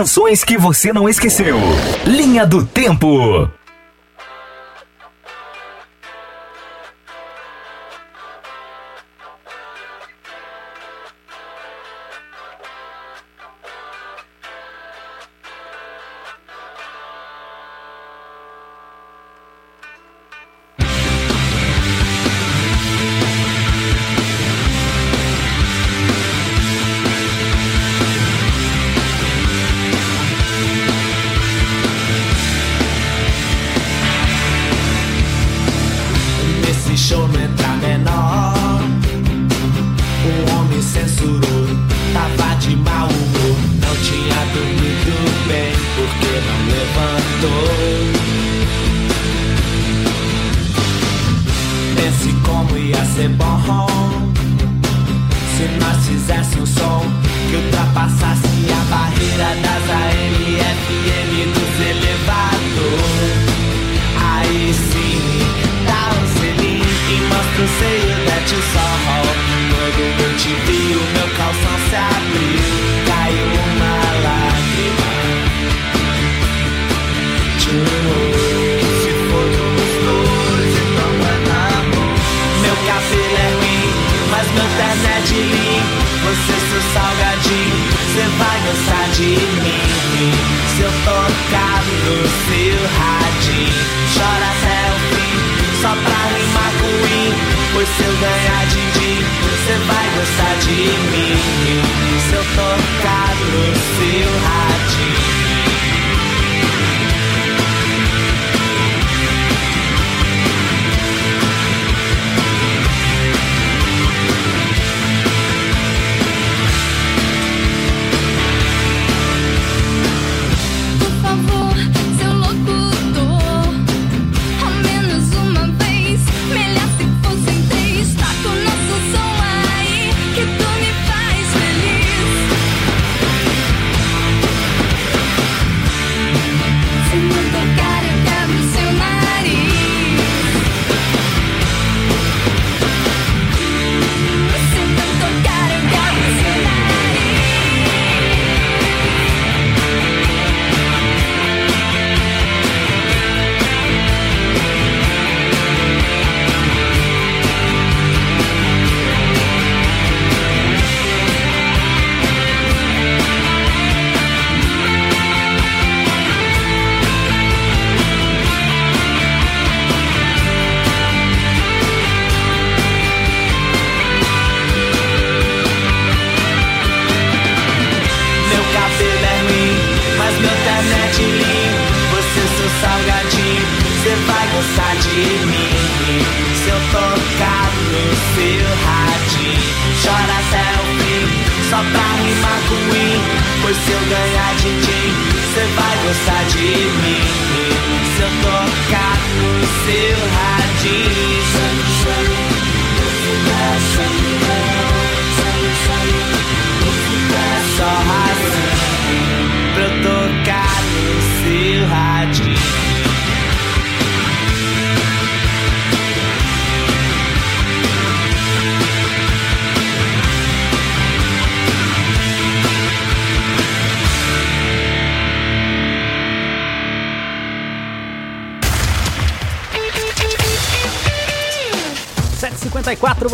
canções que você não esqueceu. Linha do Tempo.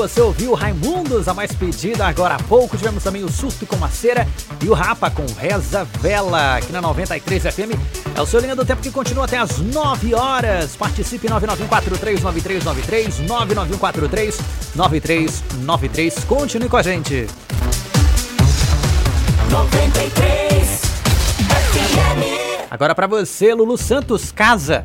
você ouviu Raimundos, a mais pedida agora há pouco. Tivemos também o Susto com a Cera e o Rapa com Reza Vela, aqui na 93 FM. É o seu Linha do Tempo que continua até as 9 horas. Participe 991439393, 991439393. Continue com a gente. 93 FM. Agora para você, Lulu Santos Casa.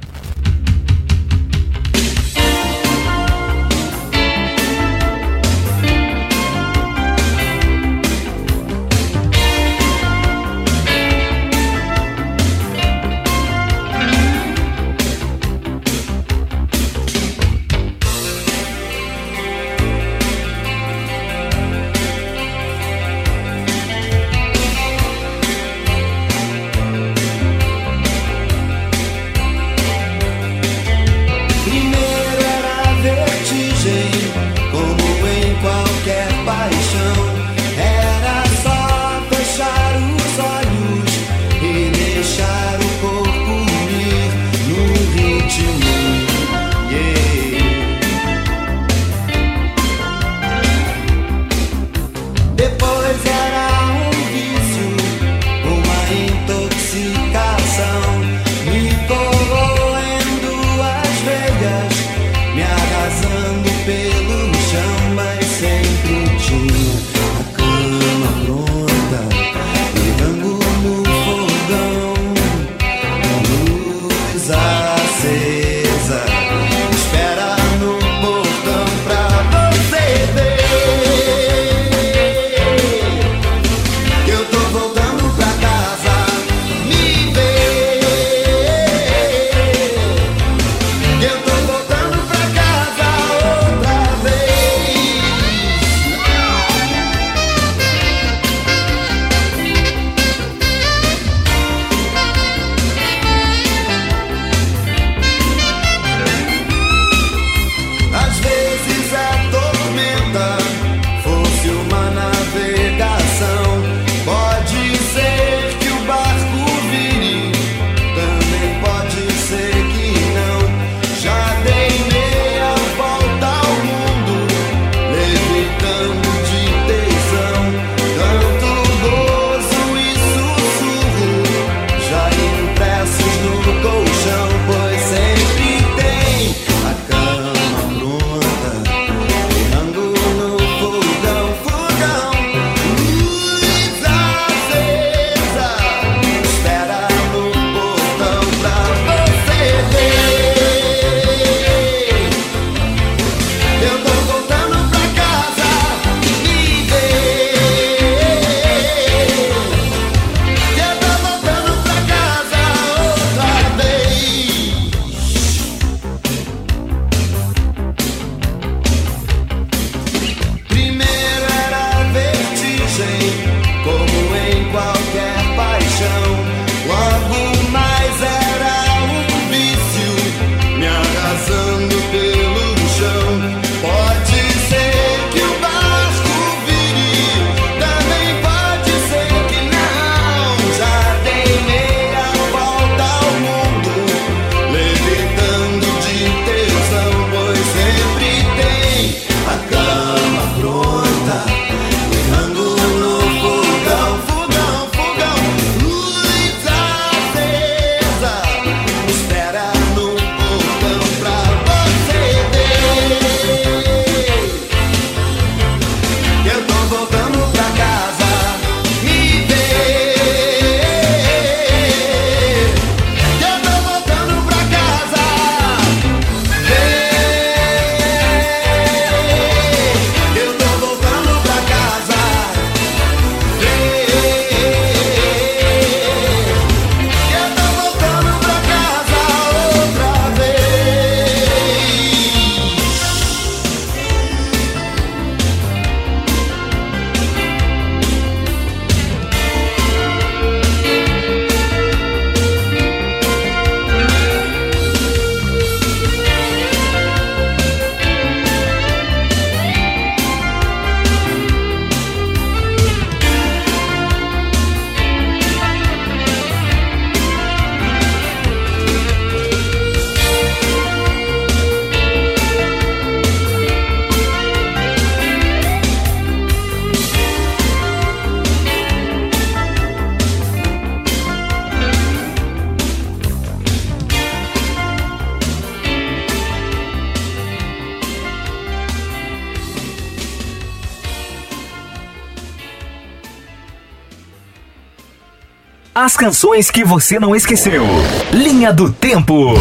Canções que você não esqueceu. Linha do Tempo.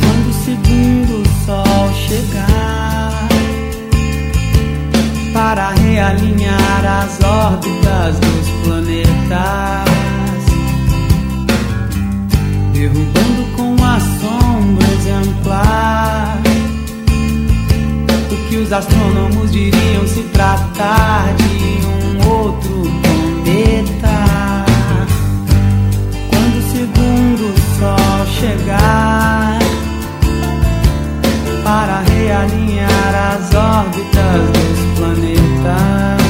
Quando o segundo sol chegar para realinhar as órbitas dos planetas, derrubando com a sombra exemplar o que os astrônomos diriam se tratar de chegar para realinhar as órbitas dos planetas,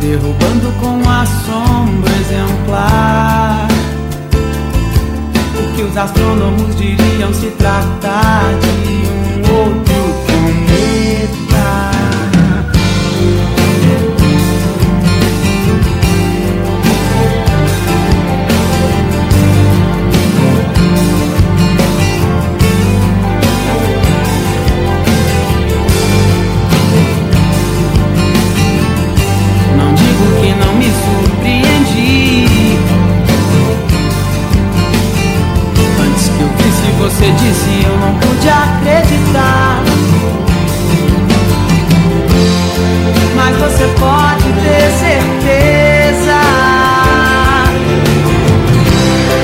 derrubando com a sombra exemplar o que os astrônomos diriam se tratar de um você disse eu não pude acreditar. Mas você pode ter certeza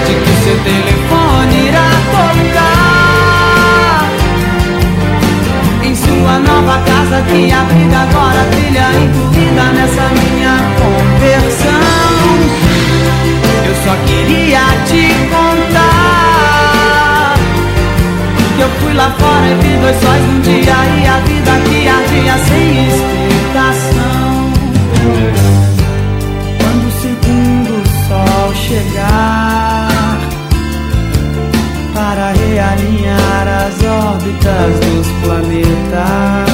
de que seu telefone irá tocar em sua nova casa que abriga agora a trilha incluída nessa minha conversão. Eu só queria te contar eu fui lá fora e vi dois sóis num dia e a vida que ardia sem explicação. Quando o segundo sol chegar para realinhar as órbitas dos planetas,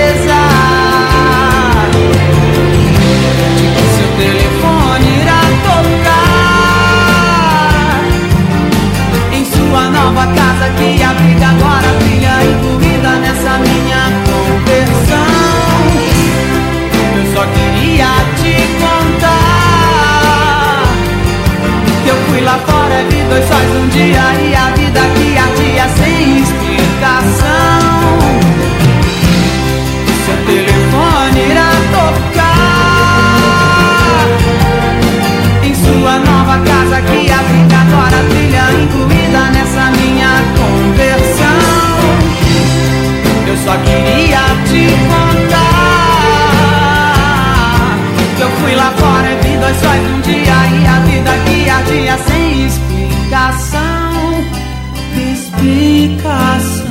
nova casa que abriga agora a trilha incluída nessa minha conversão. Eu só queria te contar que eu fui lá fora vi dois sóis um dia e a vida que ardia sem explicação. Te contar que eu fui lá fora e vi dois sóis um dia e a vida que ardia sem explicação. Explicação.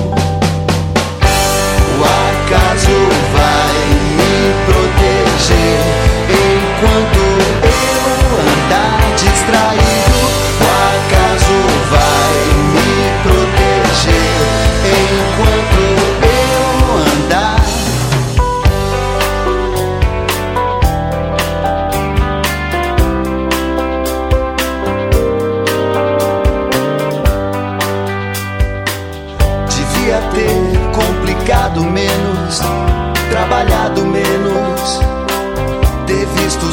Acaso vai me proteger enquanto eu andar distraído.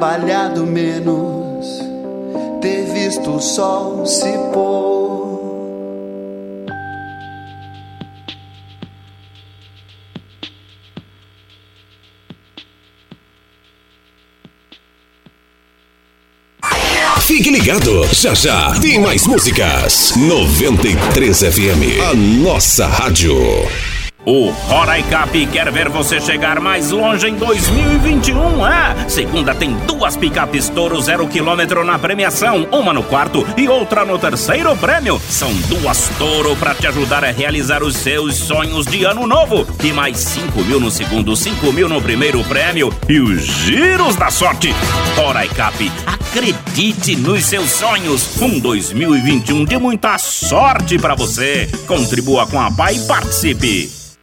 trabalhado menos, ter visto o sol se pôr. Fique ligado, já já tem mais músicas. 93 FM, a nossa rádio. O Roraicap quer ver você chegar mais longe em 2021, é? Segunda tem duas picapes Toro zero quilômetro na premiação, uma no quarto e outra no terceiro prêmio. São duas Toro para te ajudar a realizar os seus sonhos de ano novo. E mais 5 mil no segundo, 5 mil no primeiro prêmio e os giros da sorte. Roraicap, acredite nos seus sonhos. Um 2021 de muita sorte para você. Contribua com a PAI e participe.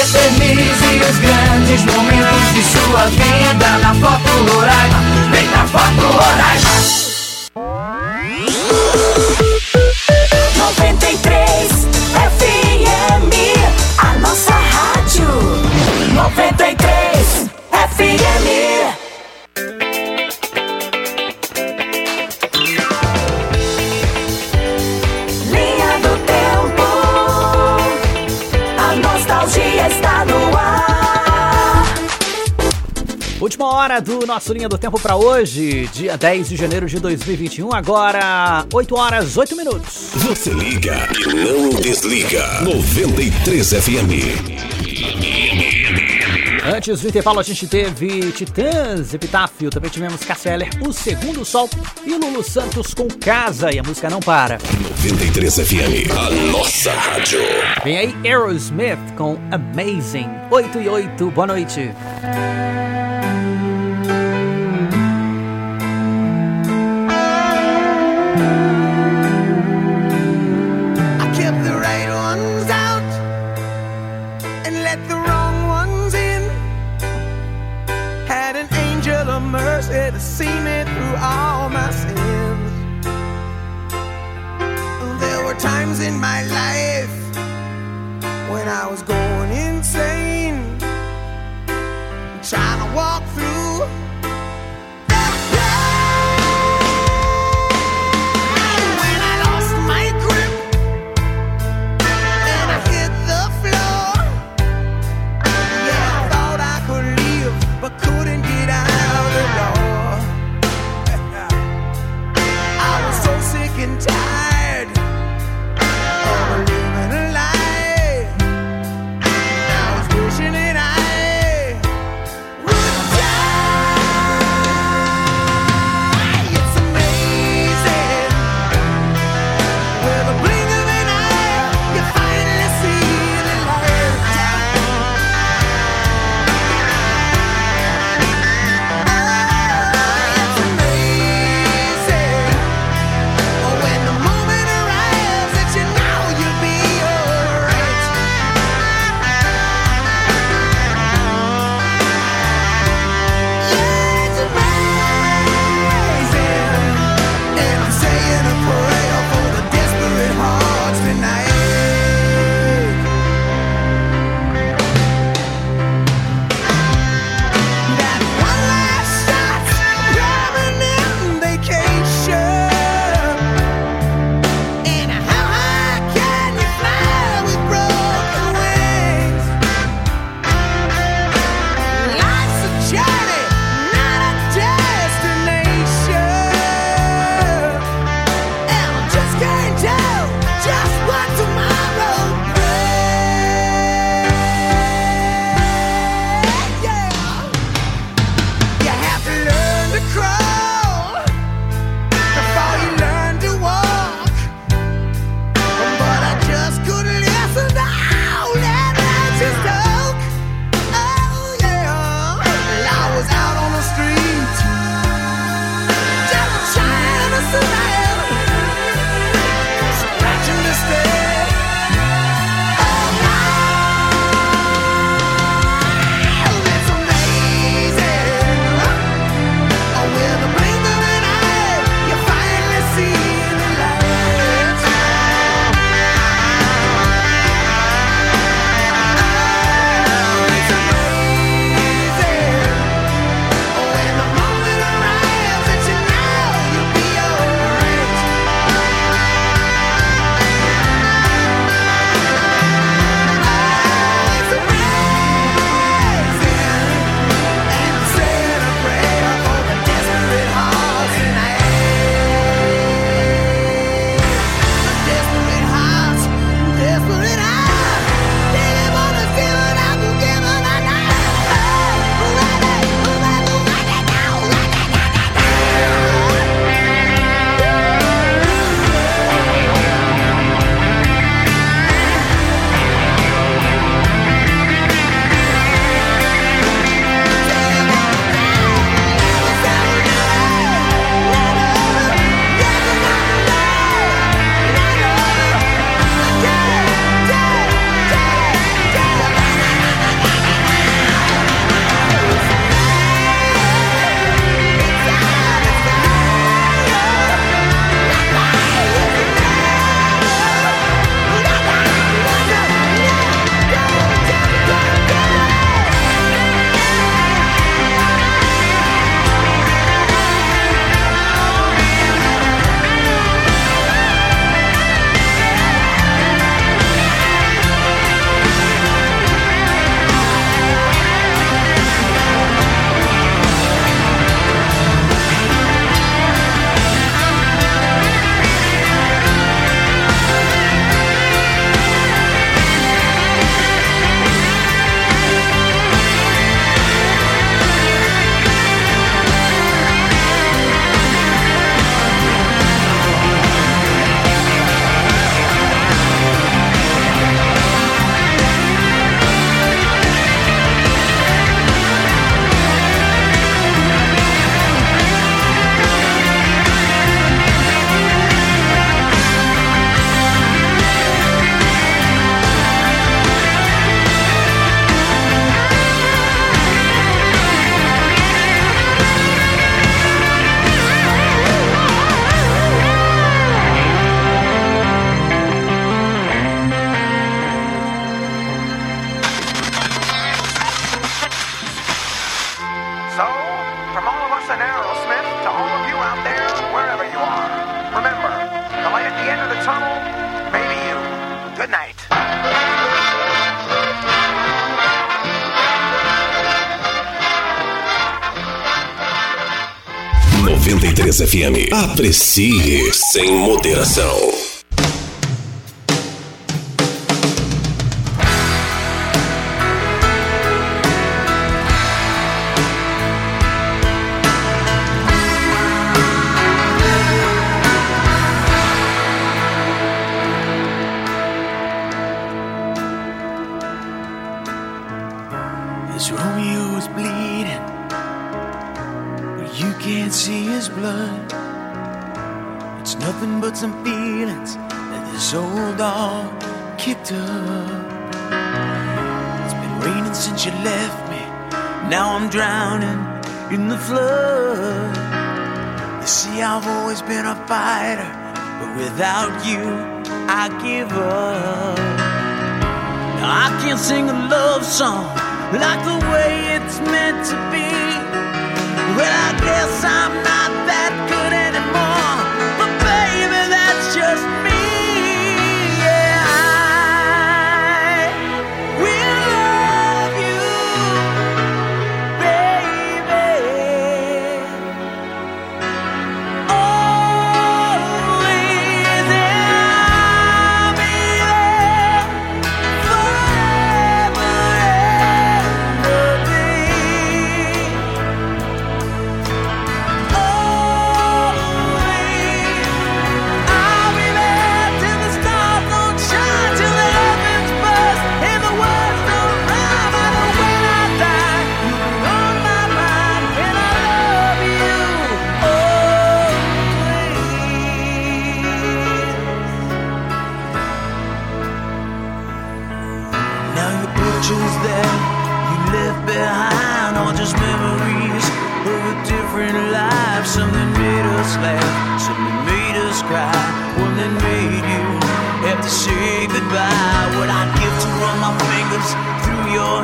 Eternize os grandes momentos de sua vida na Foto Roraima. Vem pra Foto Roraima. Última hora do nosso Linha do Tempo pra hoje, dia 10 de janeiro de 2021, agora 8 horas 8 minutos. Você liga e não desliga. 93 FM. Antes do intervalo a gente teve Titãs, Epitáfio, também tivemos Cassia Eller, O Segundo Sol e Lulu Santos com Casa e a música não para. 93 FM, a nossa rádio. Vem aí Aerosmith com Amazing, 8 e 8, boa noite. Times in my life when I was going insane, trying to walk FM. Aprecie sem moderação. in the flood. You see, I've always been a fighter, but without you, I give up. Now, I can't sing a love song like the way it's meant to be. Well, I guess I'm not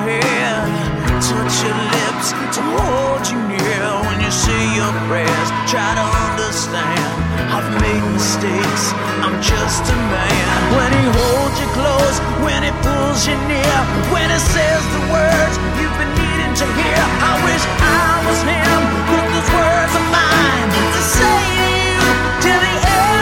touch your lips to hold you near when you say your prayers. Try to understand, I've made mistakes, I'm just a man. When he holds you close, when he pulls you near, when he says the words you've been needing to hear, I wish I was him, but those words are mine to say to you till the end.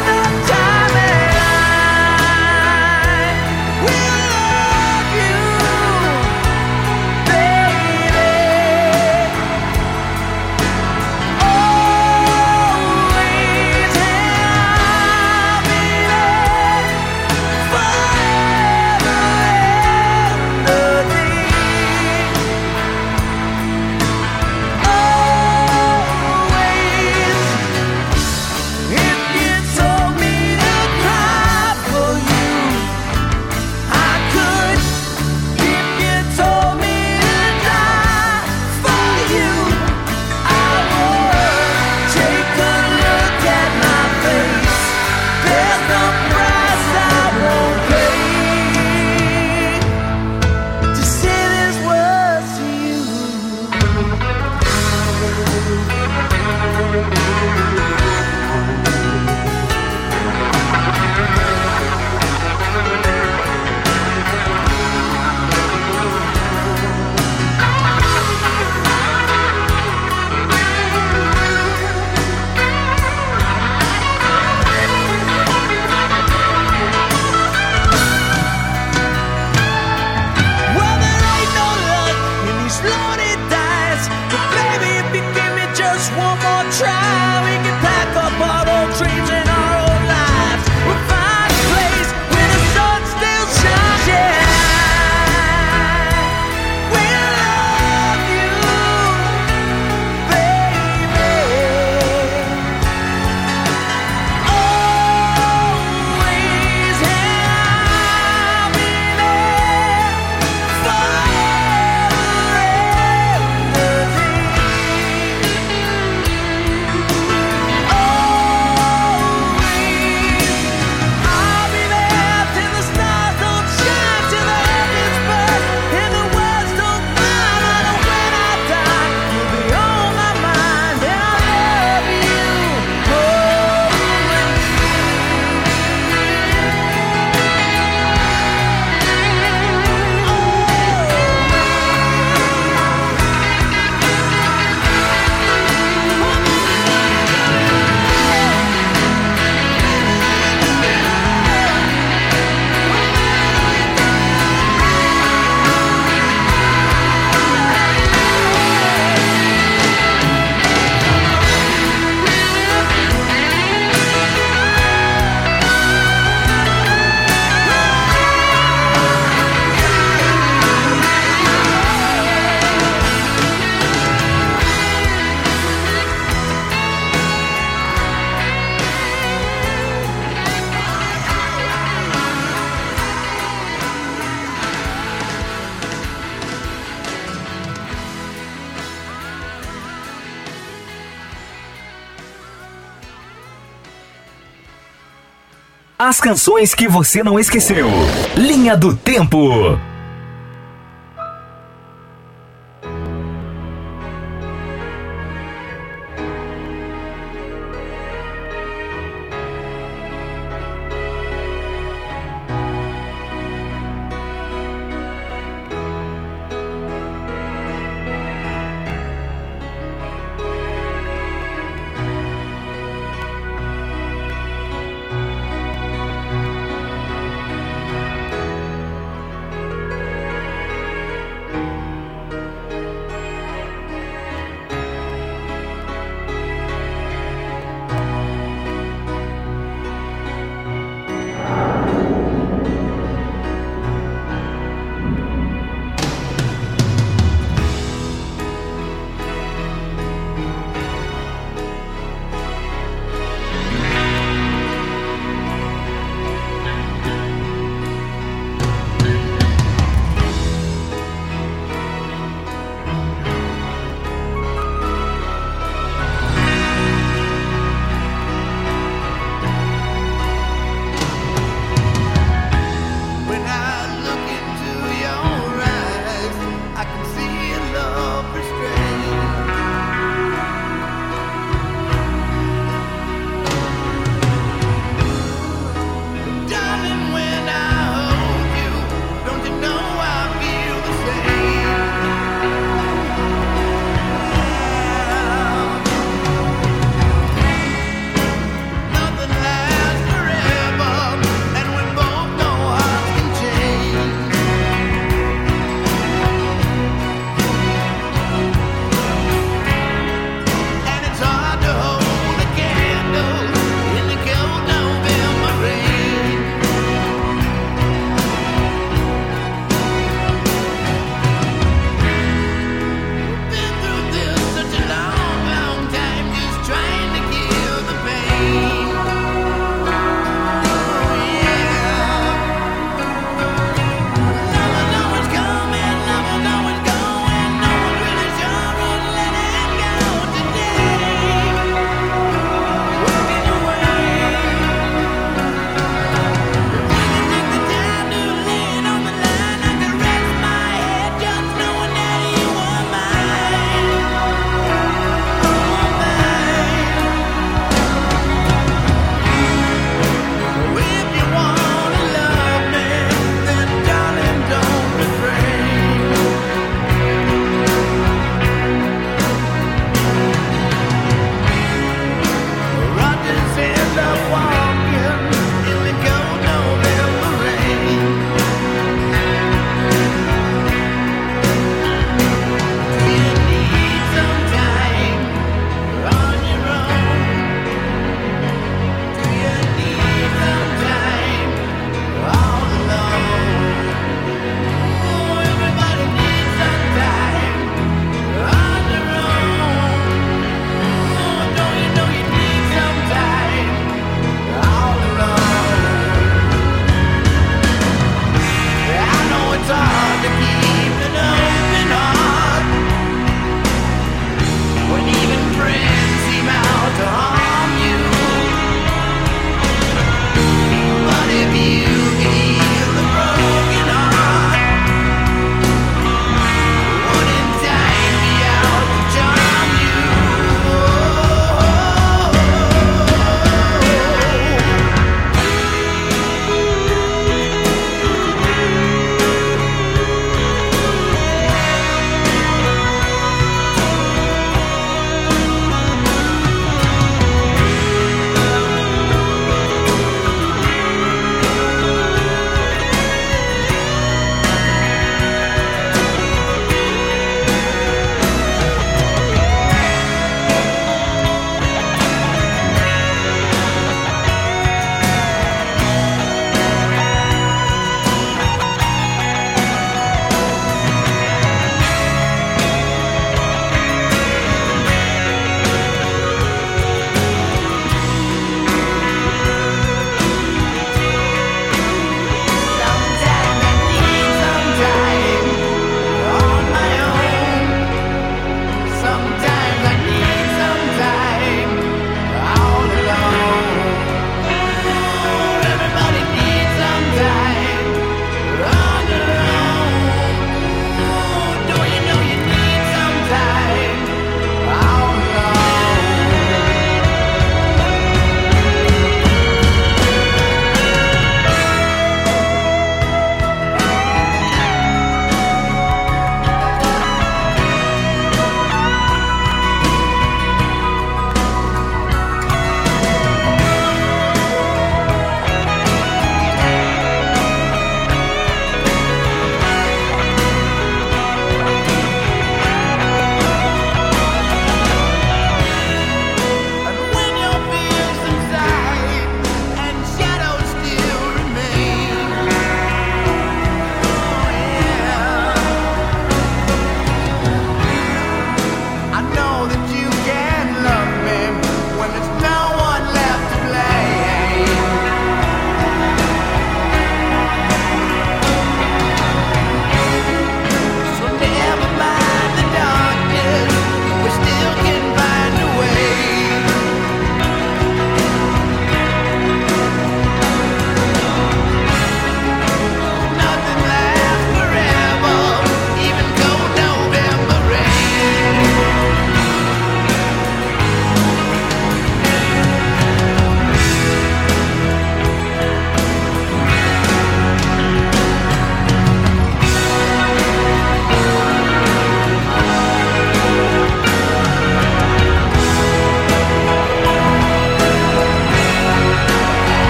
As canções que você não esqueceu. Linha do Tempo.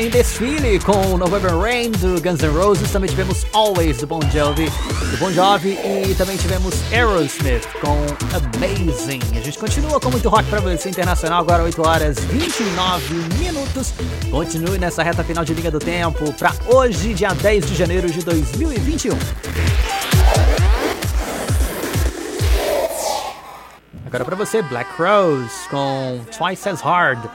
em desfile com November Rain do Guns N' Roses, também tivemos Always do Bon Jovi, do Bon Jovi e também tivemos Aerosmith com Amazing. A gente continua com muito rock para você internacional, agora 8 horas 29 minutos. Continue nessa reta final de Liga do Tempo para hoje, dia 10 de janeiro de 2021. Agora para você, Black Rose com Twice as Hard.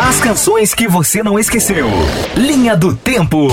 As canções que você não esqueceu. Linha do Tempo.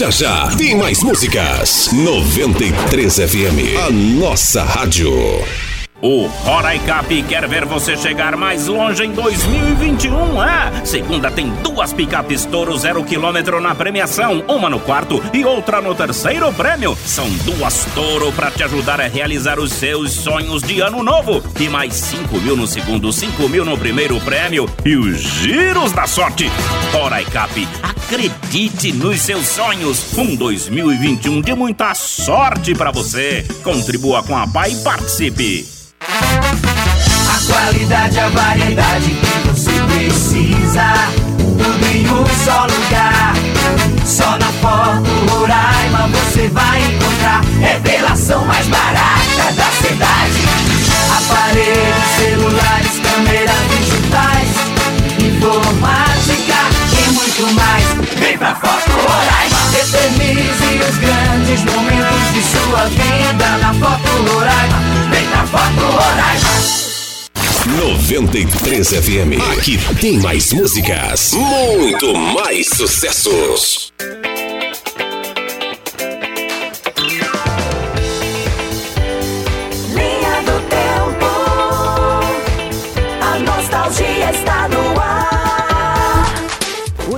Já já tem mais músicas. 93 FM, a nossa rádio. O Roraicap quer ver você chegar mais longe em 2021, é? Segunda tem duas picapes Toro zero quilômetro na premiação, uma no quarto e outra no terceiro prêmio. São duas Toro para te ajudar a realizar os seus sonhos de ano novo. E mais 5 mil no segundo, 5 mil no primeiro prêmio e os giros da sorte. Roraicap, acredite nos seus sonhos. Um 2021 de muita sorte para você. Contribua com a PAI e participe. A qualidade, a variedade que você precisa. Tudo em um só lugar. Só na Foto Roraima você vai encontrar. Revelação mais barata da cidade. Aparelhos, grandes momentos de sua vida na Foto Roraima. Vem pra Foto Roraima. 93 FM. Aqui tem mais músicas, muito mais sucessos.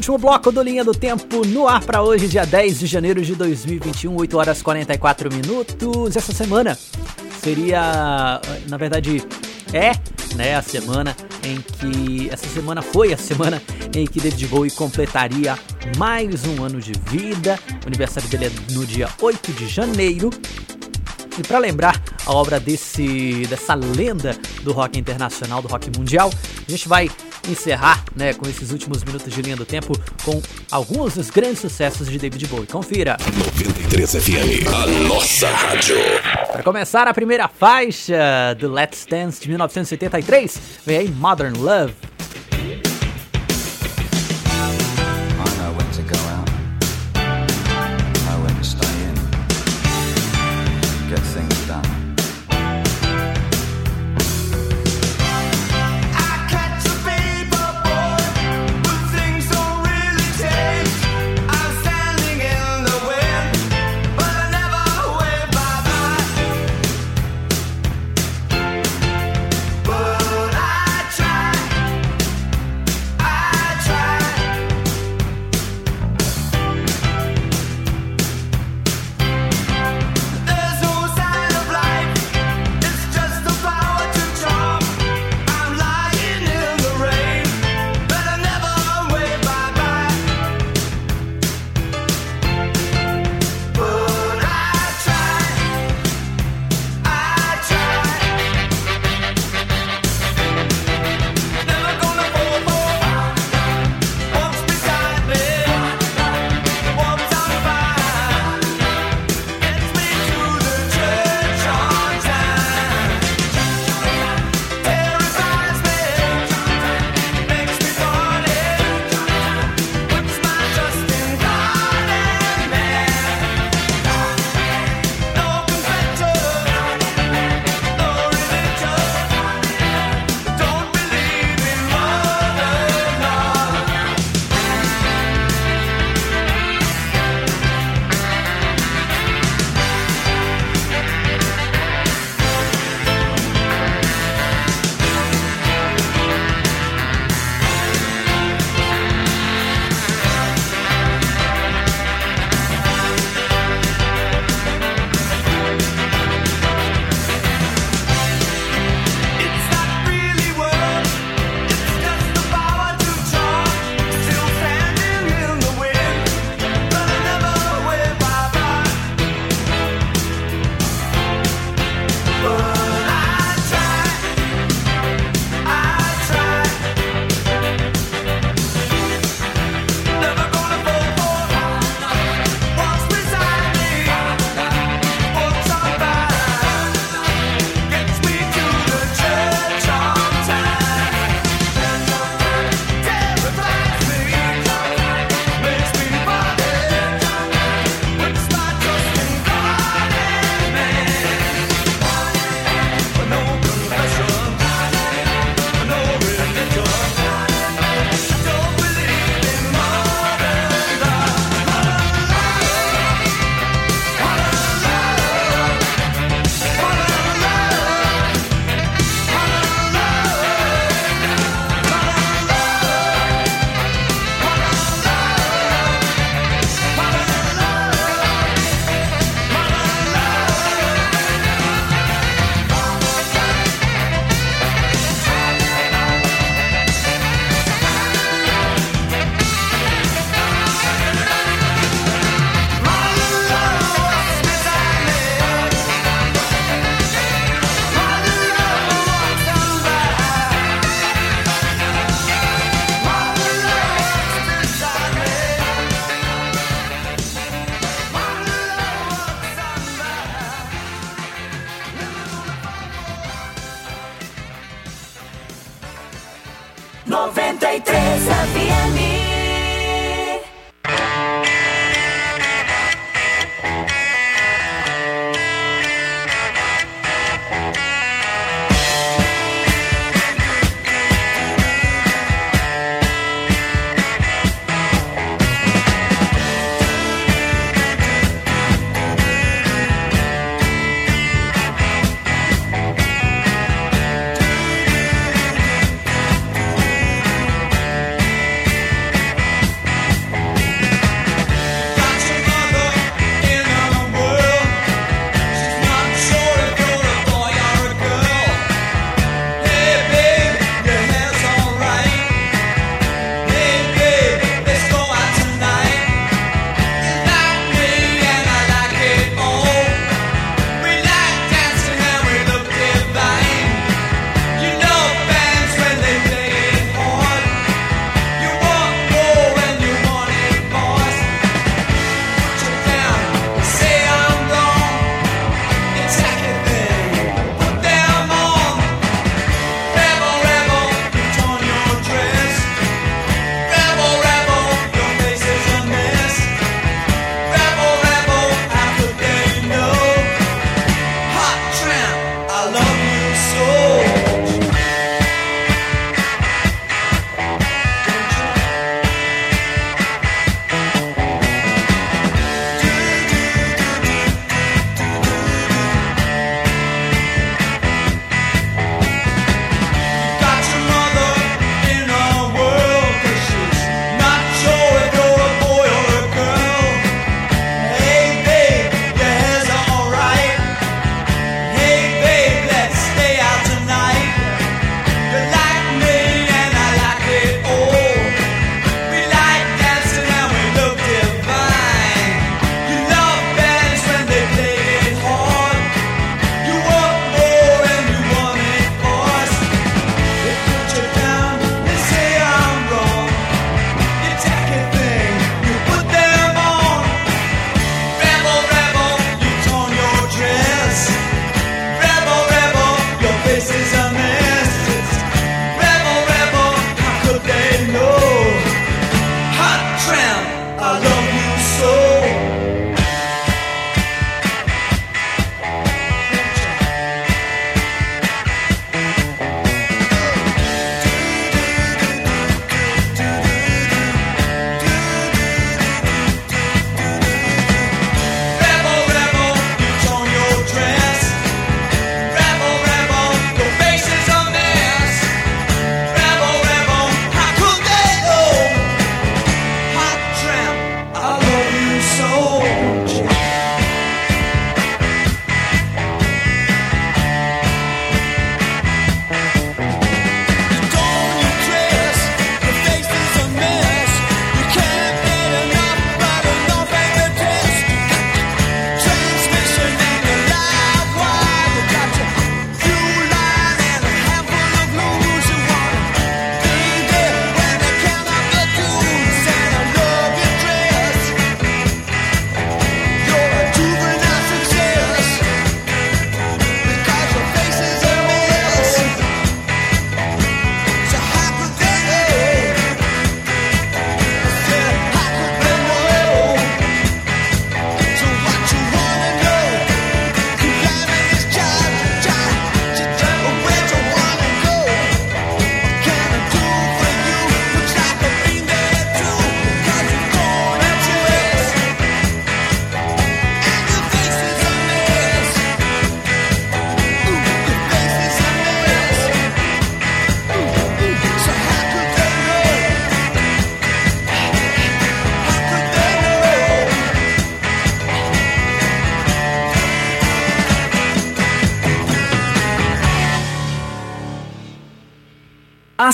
Último bloco do Linha do Tempo no ar para hoje, dia 10 de janeiro de 2021, 8 horas 44 minutos. Essa semana seria, na verdade, é, né, a semana em que essa semana foi a semana em que David Bowie completaria mais um ano de vida. O aniversário dele é no dia 8 de janeiro. E para lembrar a obra desse dessa lenda do rock internacional, do rock mundial, a gente vai encerrar, né, com esses últimos minutos de linha do tempo com alguns dos grandes sucessos de David Bowie. Confira. 93 FM, a nossa rádio. Para começar a primeira faixa do Let's Dance de 1973, vem aí Modern Love.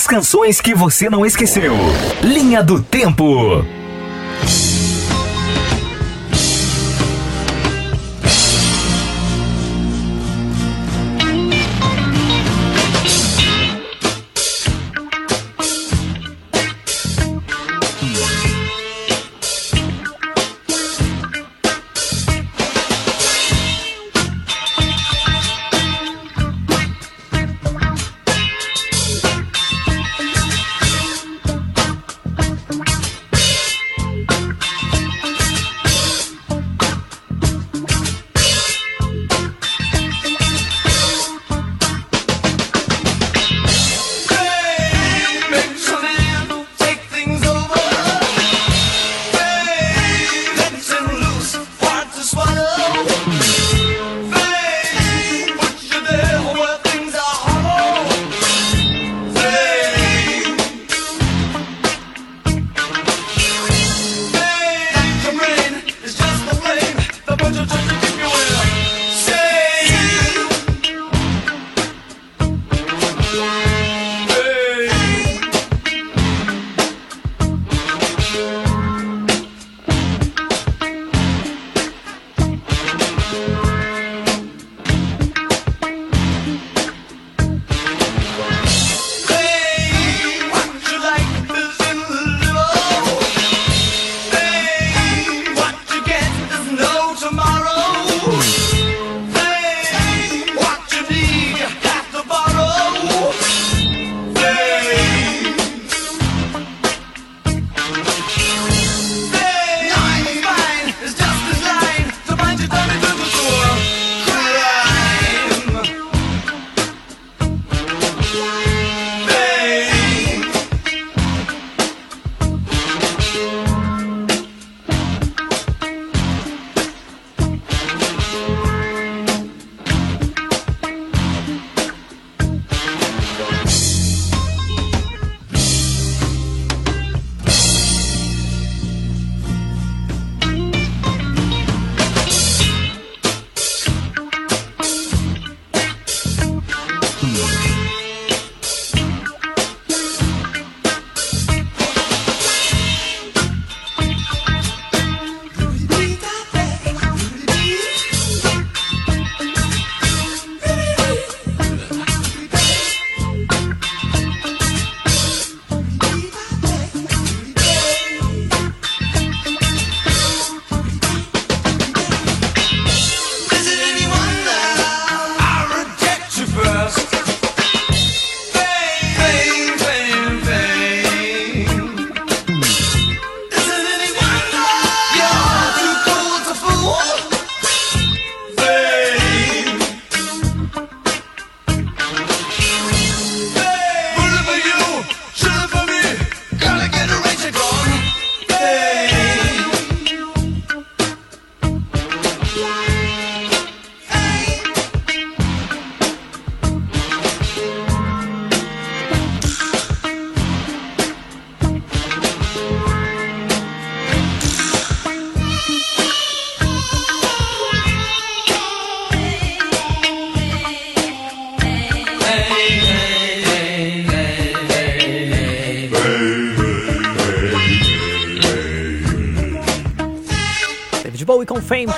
Canções que você não esqueceu. Linha do Tempo.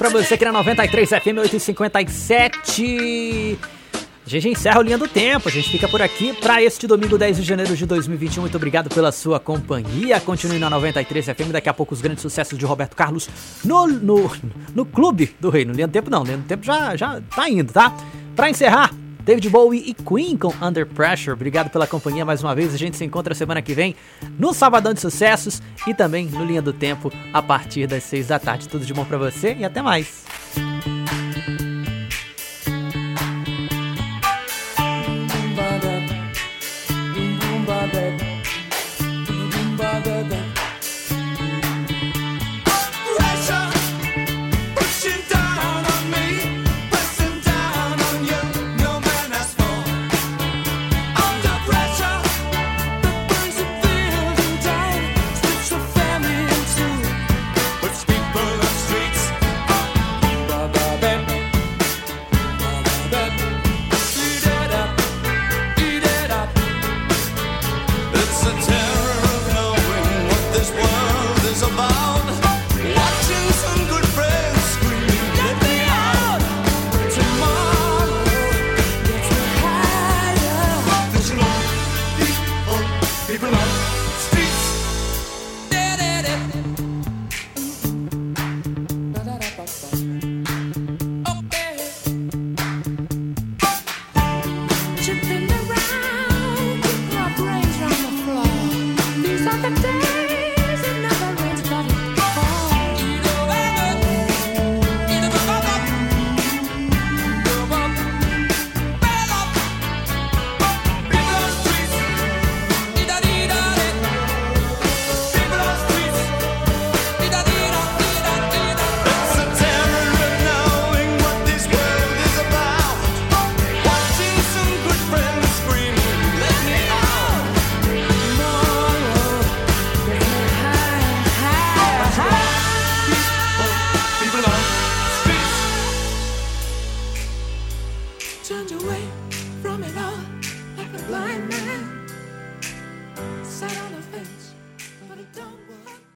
Pra você aqui na 93 FM 857. A gente encerra o Linha do Tempo, a gente fica por aqui para este domingo 10 de janeiro de 2021. Muito obrigado pela sua companhia. Continue na 93 FM, daqui a pouco os grandes sucessos de Roberto Carlos no, no, no Clube do Reino. Linha do Tempo não, Linha do Tempo já, já tá indo, tá? Pra encerrar, David Bowie e Queen com Under Pressure. Obrigado pela companhia mais uma vez. A gente se encontra semana que vem no Sabadão de Sucessos e também no Linha do Tempo a partir das 6 da tarde. Tudo de bom pra você e até mais.